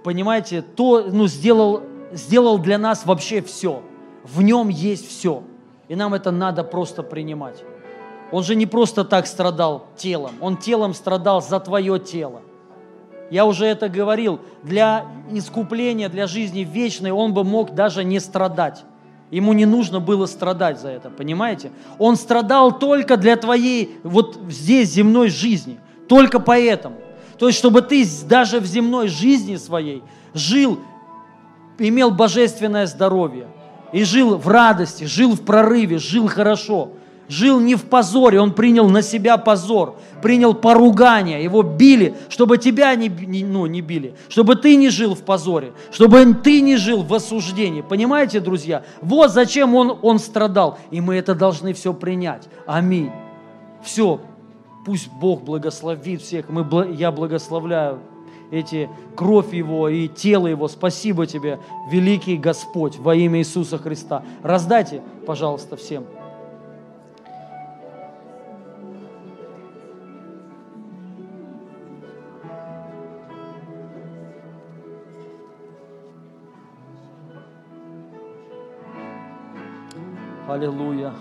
понимаете, то, ну, сделал, сделал для нас вообще все. В нем есть все. И нам это надо просто принимать. Он же не просто так страдал телом, он телом страдал за твое тело. Я уже это говорил, для искупления, для жизни вечной он бы мог даже не страдать. Ему не нужно было страдать за это, понимаете? Он страдал только для твоей вот здесь земной жизни, только поэтому. То есть, чтобы ты даже в земной жизни своей жил, имел божественное здоровье, и жил в радости, жил в прорыве, жил хорошо, жил не в позоре, он принял на себя позор, принял поругание, его били, чтобы тебя не, не, ну, не били, чтобы ты не жил в позоре, чтобы ты не жил в осуждении. Понимаете, друзья? Вот зачем он, он страдал, и мы это должны все принять. Аминь. Все, Пусть Бог благословит всех. Мы, я благословляю эти кровь Его и тело Его. Спасибо Тебе, великий Господь, во имя Иисуса Христа. Раздайте, пожалуйста, всем. Аллилуйя.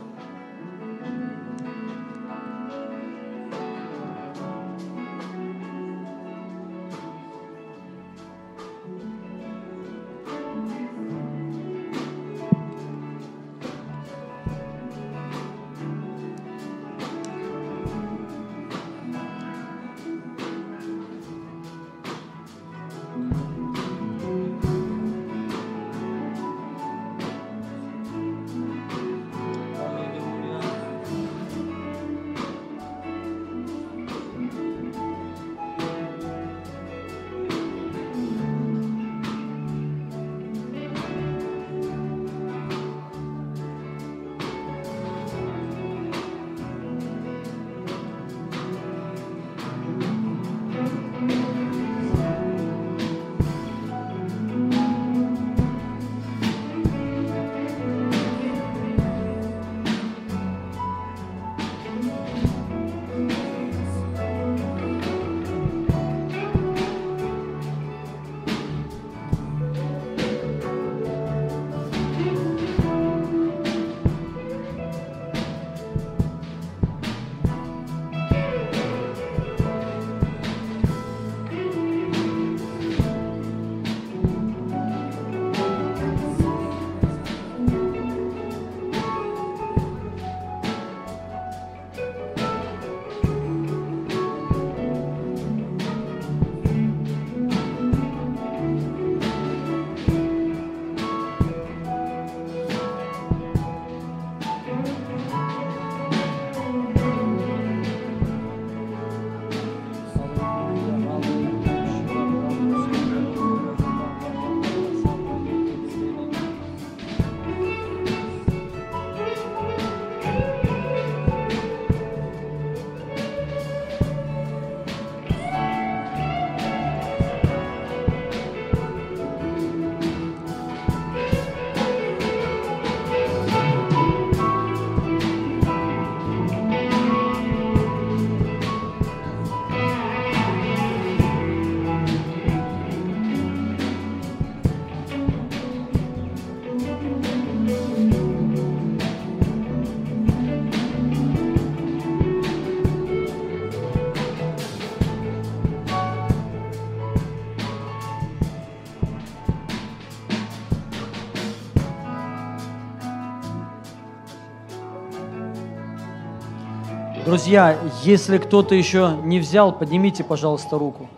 Друзья, если кто-то еще не взял, поднимите, пожалуйста, руку.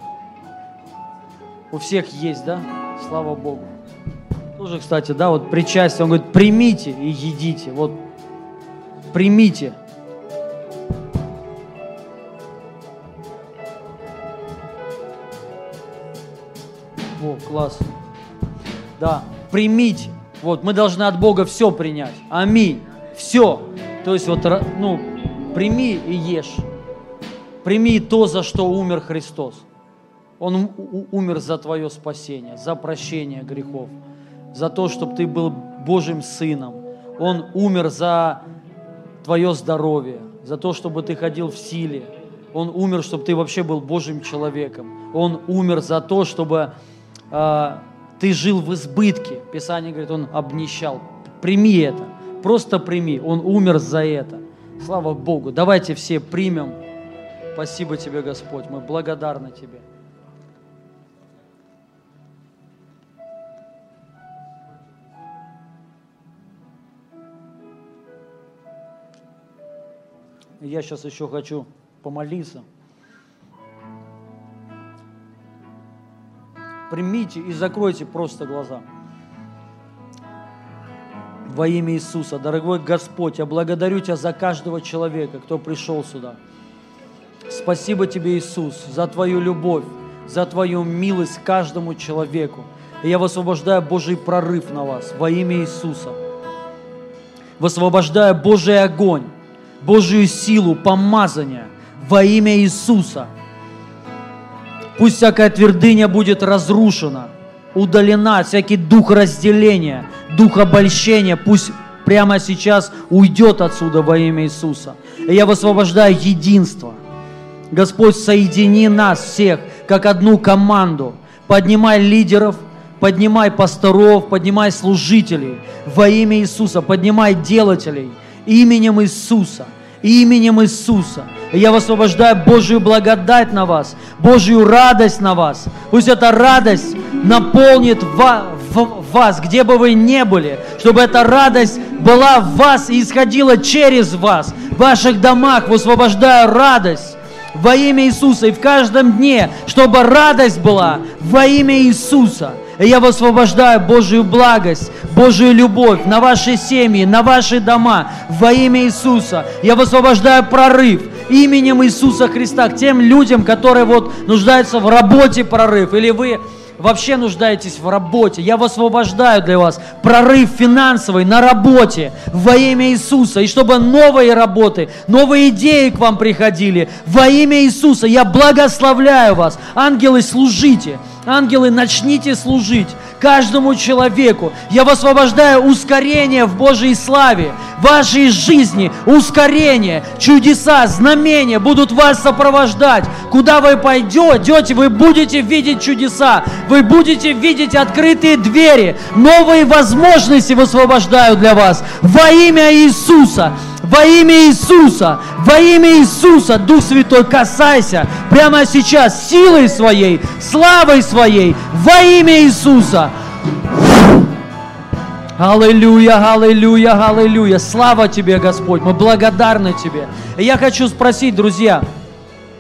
У всех есть, да? Слава Богу. Тоже, кстати, да, вот причастие, он говорит, примите и едите. Вот, примите. О, класс. Да, примите. Вот, мы должны от Бога все принять. Аминь. Все. То есть вот, ну, прими и ешь. Прими то, за что умер Христос. Он умер за твое спасение, за прощение грехов, за то, чтобы ты был Божьим сыном. Он умер за твое здоровье, за то, чтобы ты ходил в силе. Он умер, чтобы ты вообще был Божьим человеком. Он умер за то, чтобы а, ты жил в избытке. Писание говорит, он обнищал. Прими это, просто прими. Он умер за это. Слава Богу. Давайте все примем. Спасибо тебе, Господь. Мы благодарны тебе. Я сейчас еще хочу помолиться. Примите и закройте просто глаза. Во имя Иисуса, дорогой Господь, я благодарю Тебя за каждого человека, кто пришел сюда. Спасибо Тебе, Иисус, за Твою любовь, за Твою милость каждому человеку. И я высвобождаю Божий прорыв на вас во имя Иисуса. Высвобождаю Божий огонь, Божию силу, помазание во имя Иисуса. Пусть всякая твердыня будет разрушена, удалена, всякий дух разделения, дух обольщения, пусть прямо сейчас уйдет отсюда во имя Иисуса. И я высвобождаю единство. Господь, соедини нас всех, как одну команду. Поднимай лидеров, поднимай пасторов, поднимай служителей во имя Иисуса, поднимай делателей именем Иисуса, именем Иисуса. И я высвобождаю Божию благодать на вас, Божью радость на вас. Пусть эта радость наполнит вас, где бы вы ни были, чтобы эта радость была в вас и исходила через вас, в ваших домах. Высвобождаю радость во имя Иисуса и в каждом дне, чтобы радость была во имя Иисуса. И я высвобождаю Божию благость, Божию любовь на ваши семьи, на ваши дома во имя Иисуса. Я высвобождаю прорыв именем Иисуса Христа к тем людям, которые вот нуждаются в работе прорыв, или вы вообще нуждаетесь в работе, я высвобождаю для вас прорыв финансовый на работе во имя Иисуса. И чтобы новые работы, новые идеи к вам приходили во имя Иисуса. Я благословляю вас. Ангелы, служите. Ангелы, начните служить каждому человеку. Я высвобождаю ускорение в Божьей славе, в вашей жизни, ускорение, чудеса, знамения будут вас сопровождать. Куда вы пойдете, вы будете видеть чудеса, вы будете видеть открытые двери, новые возможности высвобождаю для вас во имя Иисуса. Во имя Иисуса, во имя Иисуса, Дух Святой, касайся прямо сейчас силой своей, славой своей, во имя Иисуса. Аллилуйя, аллилуйя, аллилуйя. Слава Тебе, Господь. Мы благодарны Тебе. Я хочу спросить, друзья,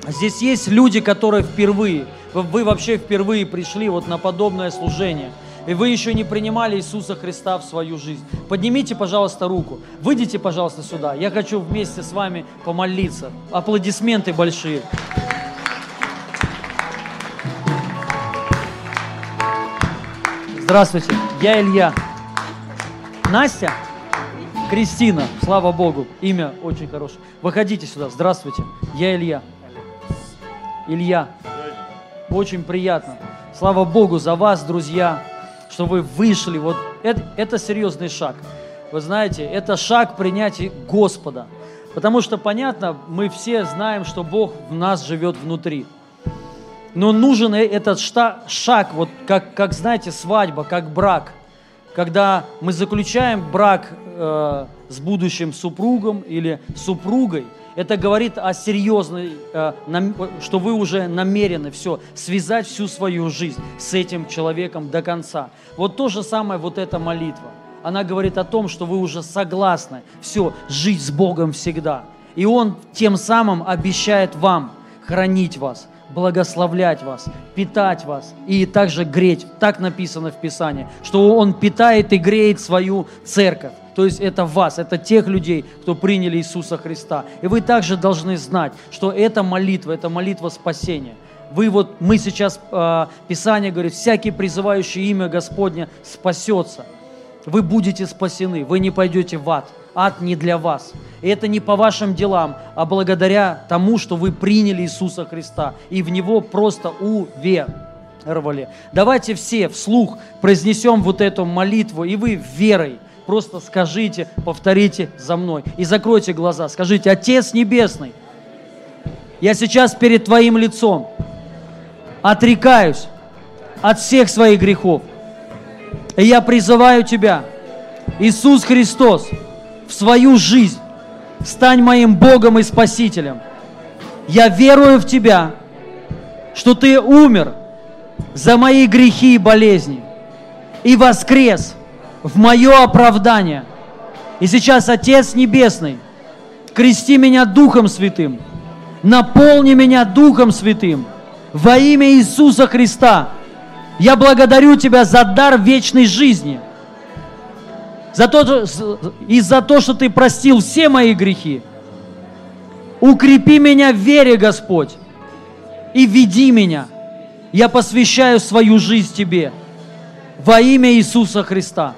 здесь есть люди, которые впервые, вы, вы вообще впервые пришли вот на подобное служение, и вы еще не принимали Иисуса Христа в свою жизнь. Поднимите, пожалуйста, руку. Выйдите, пожалуйста, сюда. Я хочу вместе с вами помолиться. Аплодисменты большие. Здравствуйте, я Илья. Настя? Кристина, слава Богу, имя очень хорошее. Выходите сюда, здравствуйте, я Илья. Илья, очень приятно. Слава Богу за вас, друзья, что вы вышли. Вот это, это серьезный шаг. Вы знаете, это шаг принятия Господа. Потому что, понятно, мы все знаем, что Бог в нас живет внутри. Но нужен э- этот шаг, вот как, как, знаете, свадьба, как брак. Когда мы заключаем брак э, с будущим супругом или супругой, это говорит о серьезной, э, что вы уже намерены все, связать всю свою жизнь с этим человеком до конца. Вот то же самое вот эта молитва. Она говорит о том, что вы уже согласны все, жить с Богом всегда. И Он тем самым обещает вам хранить вас, благословлять вас, питать вас и также греть. Так написано в Писании, что Он питает и греет свою церковь. То есть это вас, это тех людей, кто приняли Иисуса Христа. И вы также должны знать, что эта молитва, это молитва спасения. Вы вот, мы сейчас, э, Писание говорит, всякий призывающий имя Господня спасется. Вы будете спасены, вы не пойдете в ад. Ад не для вас. И это не по вашим делам, а благодаря тому, что вы приняли Иисуса Христа и в Него просто уверовали. Давайте все вслух произнесем вот эту молитву, и вы верой просто скажите, повторите за мной. И закройте глаза, скажите, Отец Небесный, я сейчас перед Твоим лицом отрекаюсь от всех своих грехов. И я призываю Тебя, Иисус Христос, в свою жизнь. Стань моим Богом и Спасителем. Я верую в Тебя, что Ты умер за мои грехи и болезни и воскрес в мое оправдание. И сейчас, Отец Небесный, крести меня Духом Святым, наполни меня Духом Святым во имя Иисуса Христа. Я благодарю Тебя за дар вечной жизни – за то, и за то, что Ты простил все мои грехи. Укрепи меня в вере, Господь, и веди меня. Я посвящаю свою жизнь Тебе во имя Иисуса Христа.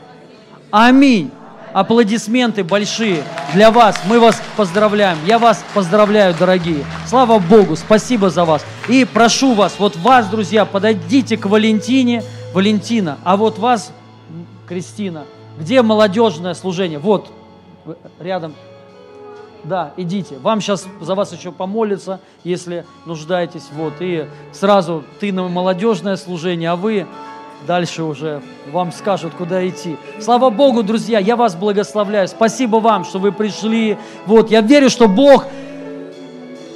Аминь. Аплодисменты большие для вас. Мы вас поздравляем. Я вас поздравляю, дорогие. Слава Богу, спасибо за вас. И прошу вас, вот вас, друзья, подойдите к Валентине, Валентина, а вот вас, Кристина – где молодежное служение? Вот, рядом. Да, идите. Вам сейчас за вас еще помолиться, если нуждаетесь. Вот, и сразу ты на молодежное служение, а вы дальше уже вам скажут, куда идти. Слава Богу, друзья, я вас благословляю. Спасибо вам, что вы пришли. Вот, я верю, что Бог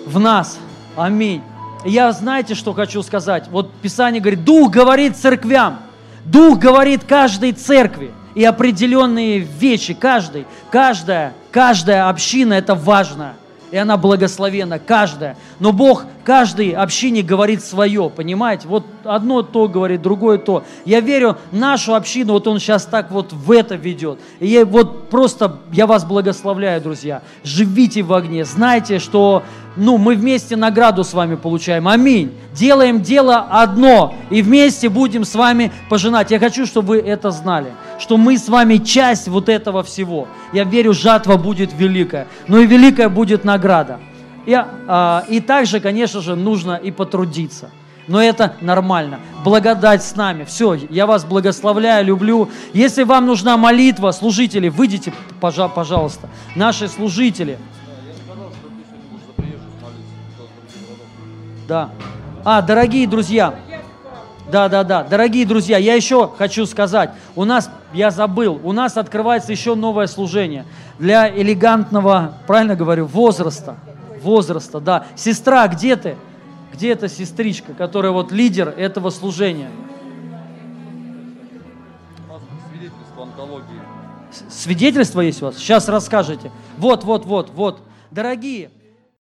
в нас. Аминь. Я знаете, что хочу сказать? Вот Писание говорит, Дух говорит церквям. Дух говорит каждой церкви и определенные вещи, каждый, каждая, каждая община – это важно, и она благословена, каждая. Но Бог каждой общине говорит свое, понимаете? Вот одно то говорит, другое то. Я верю, нашу общину, вот Он сейчас так вот в это ведет. И я вот просто, я вас благословляю, друзья. Живите в огне, знайте, что ну, мы вместе награду с вами получаем. Аминь. Делаем дело одно, и вместе будем с вами пожинать. Я хочу, чтобы вы это знали, что мы с вами часть вот этого всего. Я верю, жатва будет великая, но и великая будет награда. И, а, и также, конечно же, нужно и потрудиться. Но это нормально. Благодать с нами. Все, я вас благословляю, люблю. Если вам нужна молитва, служители, выйдите, пожалуйста. Наши служители – Да. А, дорогие друзья, да, да, да. Дорогие друзья, я еще хочу сказать, у нас, я забыл, у нас открывается еще новое служение для элегантного, правильно говорю, возраста. Возраста, да. Сестра, где ты? Где эта сестричка, которая вот лидер этого служения? Свидетельство онкологии. Свидетельство есть у вас? Сейчас расскажете. Вот, вот, вот, вот. Дорогие,